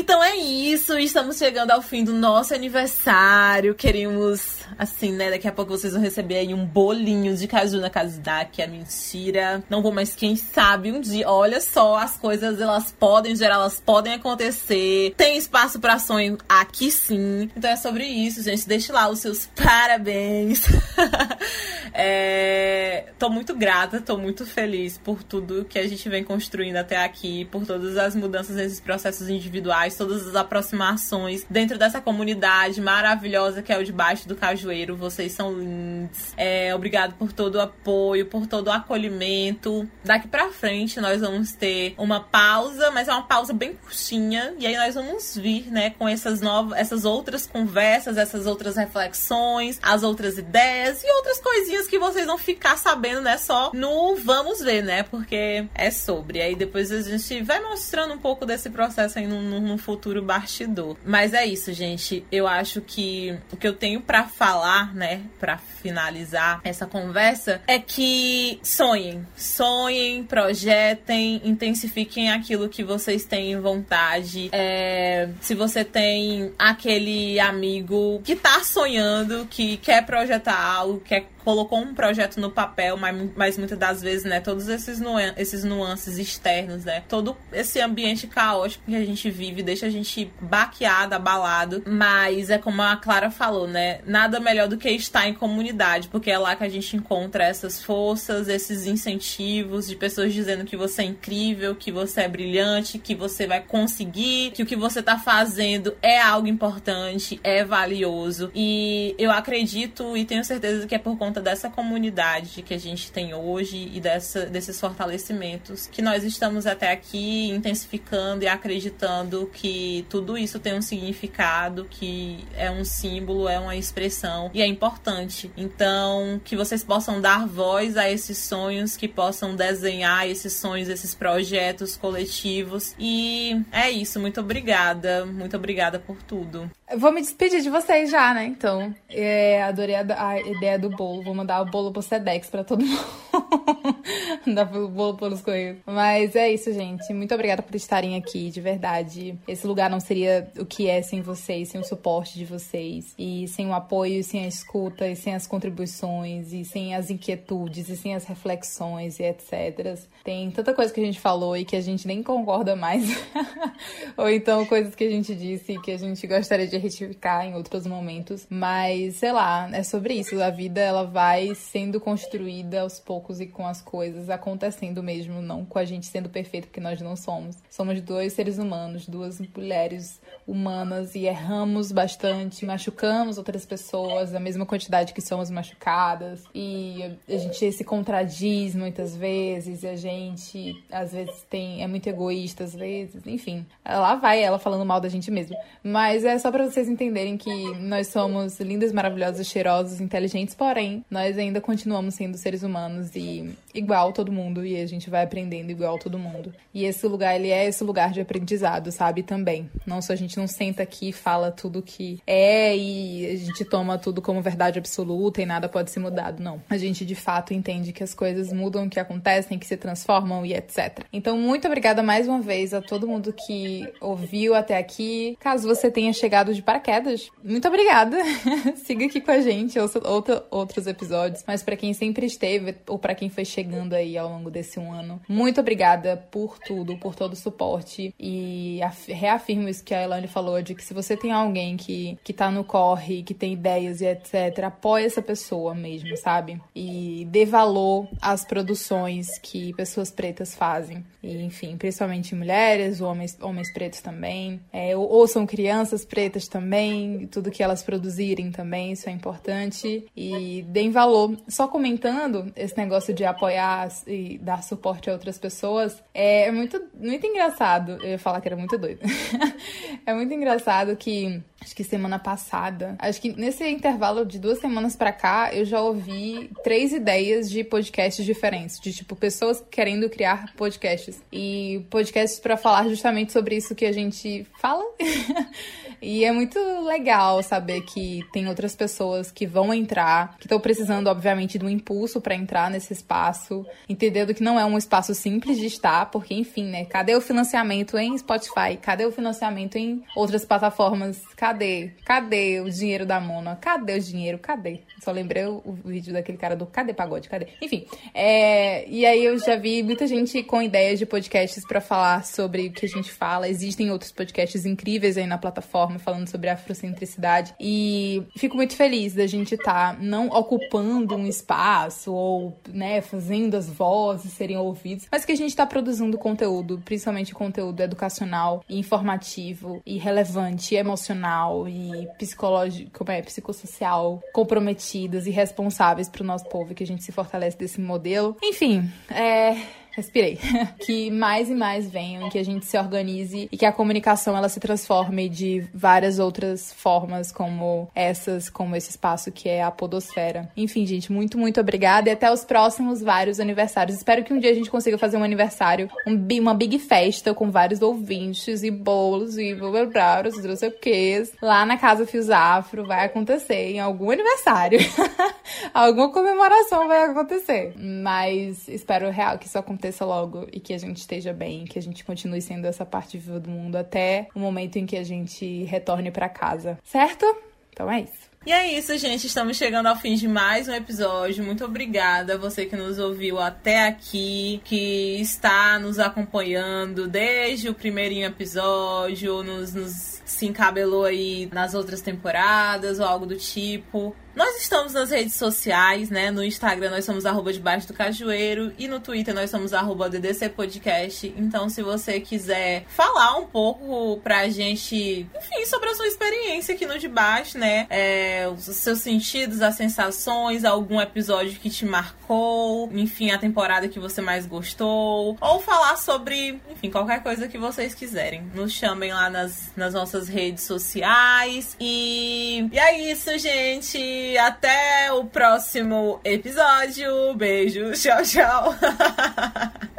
Então é isso, estamos chegando ao fim do nosso aniversário. Queríamos, assim, né? Daqui a pouco vocês vão receber aí um bolinho de caju na casa da, que é mentira. Não vou, mas quem sabe um dia. Olha só, as coisas elas podem gerar, elas podem acontecer. Tem espaço para sonho aqui sim. Então é sobre isso, gente. Deixe lá os seus *laughs* parabéns. *laughs* é... Tô muito grata, tô muito feliz por tudo que a gente vem construindo até aqui, por todas as mudanças nesses processos individuais todas as aproximações dentro dessa comunidade maravilhosa que é o Debaixo do Cajueiro. Vocês são lindos. É, obrigado por todo o apoio, por todo o acolhimento. Daqui pra frente nós vamos ter uma pausa, mas é uma pausa bem curtinha. E aí nós vamos vir, né, com essas novas, essas outras conversas, essas outras reflexões, as outras ideias e outras coisinhas que vocês vão ficar sabendo, né, só no vamos ver, né? Porque é sobre. Aí depois a gente vai mostrando um pouco desse processo aí no, no futuro bastidor. Mas é isso, gente. Eu acho que o que eu tenho para falar, né, para finalizar essa conversa, é que sonhem, sonhem, projetem, intensifiquem aquilo que vocês têm vontade. É, se você tem aquele amigo que tá sonhando, que quer projetar algo, quer colocou um projeto no papel, mas, mas muitas das vezes, né, todos esses, esses nuances externos, né, todo esse ambiente caótico que a gente vive deixa a gente baqueado, abalado, mas é como a Clara falou, né, nada melhor do que estar em comunidade, porque é lá que a gente encontra essas forças, esses incentivos de pessoas dizendo que você é incrível, que você é brilhante, que você vai conseguir, que o que você tá fazendo é algo importante, é valioso, e eu acredito e tenho certeza que é por conta conta dessa comunidade que a gente tem hoje e dessa, desses fortalecimentos que nós estamos até aqui intensificando e acreditando que tudo isso tem um significado, que é um símbolo, é uma expressão e é importante. Então, que vocês possam dar voz a esses sonhos, que possam desenhar esses sonhos, esses projetos coletivos. E é isso. Muito obrigada. Muito obrigada por tudo. Eu vou me despedir de vocês já, né? Então, é, adorei a, a, ideia do bolo. Vou mandar o bolo pro Sedex pra todo mundo. *laughs* Mandar o bolo pelos correios. Mas é isso, gente. Muito obrigada por estarem aqui, de verdade. Esse lugar não seria o que é sem vocês, sem o suporte de vocês. E sem o apoio, sem a escuta, e sem as contribuições, e sem as inquietudes, e sem as reflexões, e etc. Tem tanta coisa que a gente falou e que a gente nem concorda mais. *laughs* Ou então coisas que a gente disse e que a gente gostaria de retificar em outros momentos. Mas, sei lá, é sobre isso. A vida, ela vai sendo construída aos poucos e com as coisas acontecendo mesmo, não com a gente sendo perfeito, porque nós não somos. Somos dois seres humanos, duas mulheres humanas e erramos bastante, machucamos outras pessoas, a mesma quantidade que somos machucadas. E a gente se contradiz muitas vezes, e a gente às vezes tem é muito egoísta às vezes, enfim. Lá vai ela falando mal da gente mesmo. Mas é só para vocês entenderem que nós somos lindas, maravilhosas, cheirosas, inteligentes, porém, nós ainda continuamos sendo seres humanos e igual todo mundo e a gente vai aprendendo igual todo mundo. E esse lugar, ele é esse lugar de aprendizado, sabe? Também. Não só gente não senta aqui e fala tudo que é e a gente toma tudo como verdade absoluta e nada pode ser mudado, não. A gente de fato entende que as coisas mudam, que acontecem, que se transformam e etc. Então, muito obrigada mais uma vez a todo mundo que ouviu até aqui. Caso você tenha chegado de paraquedas, muito obrigada. *laughs* Siga aqui com a gente, ouça outra, outros episódios. Mas para quem sempre esteve ou para quem foi chegando aí ao longo desse um ano, muito obrigada por tudo, por todo o suporte e reafirmo isso que a Elane falou de que se você tem alguém que, que tá no corre, que tem ideias e etc, apoie essa pessoa mesmo, sabe? E dê valor às produções que pessoas pretas fazem. E, enfim, principalmente mulheres, homens, homens pretos também. É, ouçam crianças pretas também, tudo que elas produzirem também, isso é importante. E deem valor. Só comentando esse negócio de apoiar e dar suporte a outras pessoas, é muito, muito engraçado. Eu ia falar que era muito doido. *laughs* é muito engraçado que acho que semana passada, acho que nesse intervalo de duas semanas para cá, eu já ouvi três ideias de podcasts diferentes, de tipo pessoas querendo criar podcasts e podcasts para falar justamente sobre isso que a gente fala. *laughs* e é muito legal saber que tem outras pessoas que vão entrar, que estão precisando obviamente de um impulso para entrar nesse espaço, entendendo que não é um espaço simples de estar, porque enfim, né? Cadê o financiamento em Spotify? Cadê o financiamento em outras plataformas? Cadê? Cadê o dinheiro da Mona? Cadê o dinheiro? Cadê? Só lembrei o, vídeo daquele cara do Cadê Pagode? Cadê? Enfim, é, e aí eu já vi muita gente com ideias de podcasts para falar sobre o que a gente fala. Existem outros podcasts incríveis aí na plataforma falando sobre afrocentricidade. E fico muito feliz da gente estar tá não ocupando um espaço ou, né, fazendo as vozes serem ouvidas, mas que a gente está produzindo conteúdo, principalmente conteúdo educacional, informativo e relevante, e emocional e psicológico, como é, psicossocial comprometidas e responsáveis para o nosso povo, que a gente se fortalece desse modelo. Enfim, é respirei. *laughs* que mais e mais venham, que a gente se organize e que a comunicação ela se transforme de várias outras formas, como essas, como esse espaço que é a podosfera. Enfim, gente, muito, muito obrigada e até os próximos vários aniversários. Espero que um dia a gente consiga fazer um aniversário, um, uma big festa com vários ouvintes e bolos e blá blá não sei o que. Lá na Casa Fios Afro vai acontecer em algum aniversário. *laughs* Alguma comemoração vai acontecer. Mas espero real que isso aconteça aconteça logo e que a gente esteja bem, que a gente continue sendo essa parte viva do mundo até o momento em que a gente retorne para casa, certo? Então é isso. E é isso, gente. Estamos chegando ao fim de mais um episódio. Muito obrigada a você que nos ouviu até aqui, que está nos acompanhando desde o primeirinho episódio, nos, nos se encabelou aí nas outras temporadas ou algo do tipo. Nós estamos nas redes sociais, né? No Instagram nós somos arroba debaixo do cajueiro e no Twitter nós somos arroba DDC Podcast. Então, se você quiser falar um pouco pra gente, enfim, sobre a sua experiência aqui no Debaixo, né? É, os seus sentidos, as sensações, algum episódio que te marcou, enfim, a temporada que você mais gostou, ou falar sobre, enfim, qualquer coisa que vocês quiserem. Nos chamem lá nas, nas nossas redes sociais. E, e é isso, gente. Até o próximo episódio. Beijo. Tchau, tchau. *laughs*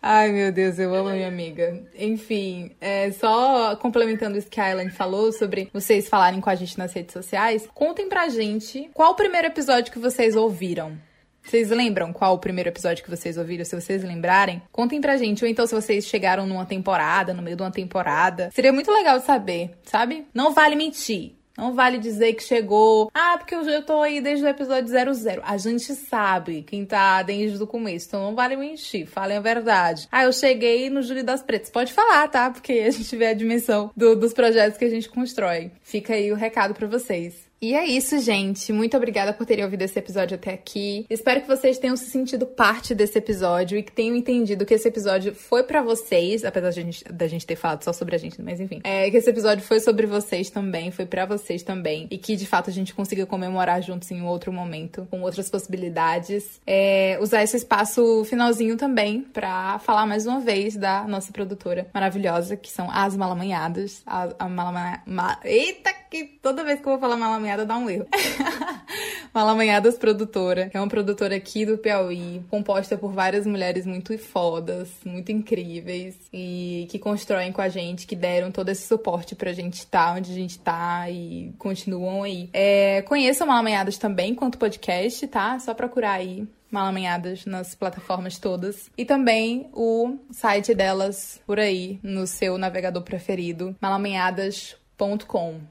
Ai, meu Deus, eu amo minha amiga. Enfim, é, só complementando isso que a Ellen falou sobre vocês falarem com a gente nas redes sociais, contem pra gente qual o primeiro episódio que vocês ouviram. Vocês lembram qual o primeiro episódio que vocês ouviram? Se vocês lembrarem, contem pra gente. Ou então, se vocês chegaram numa temporada, no meio de uma temporada. Seria muito legal saber, sabe? Não vale mentir. Não vale dizer que chegou. Ah, porque eu já tô aí desde o episódio 00. A gente sabe quem tá desde o começo. Então não vale mentir. Falem a verdade. Ah, eu cheguei no Júlio das Pretas. Pode falar, tá? Porque a gente vê a dimensão do, dos projetos que a gente constrói. Fica aí o recado para vocês. E é isso, gente. Muito obrigada por terem ouvido esse episódio até aqui. Espero que vocês tenham se sentido parte desse episódio e que tenham entendido que esse episódio foi para vocês, apesar gente, da gente ter falado só sobre a gente, mas enfim. É que esse episódio foi sobre vocês também, foi para vocês também. E que de fato a gente consiga comemorar juntos em um outro momento, com outras possibilidades. É, usar esse espaço finalzinho também para falar mais uma vez da nossa produtora maravilhosa, que são as Malamanhadas. A, a Malamanha... Ma... Eita, que toda vez que eu vou falar Malamanhadas Malamanhada dá um erro. *laughs* Malamanhadas Produtora, que é uma produtora aqui do Piauí, composta por várias mulheres muito fodas, muito incríveis e que constroem com a gente, que deram todo esse suporte pra gente estar tá onde a gente tá e continuam aí. É, conheçam Malamanhadas também quanto podcast, tá? Só procurar aí Malamanhadas nas plataformas todas. E também o site delas por aí, no seu navegador preferido, malamanhadas.com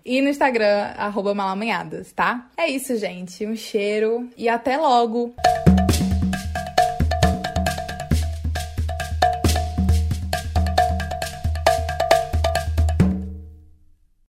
E no Instagram, arroba malamanhadas, tá? É isso, gente. Um cheiro e até logo!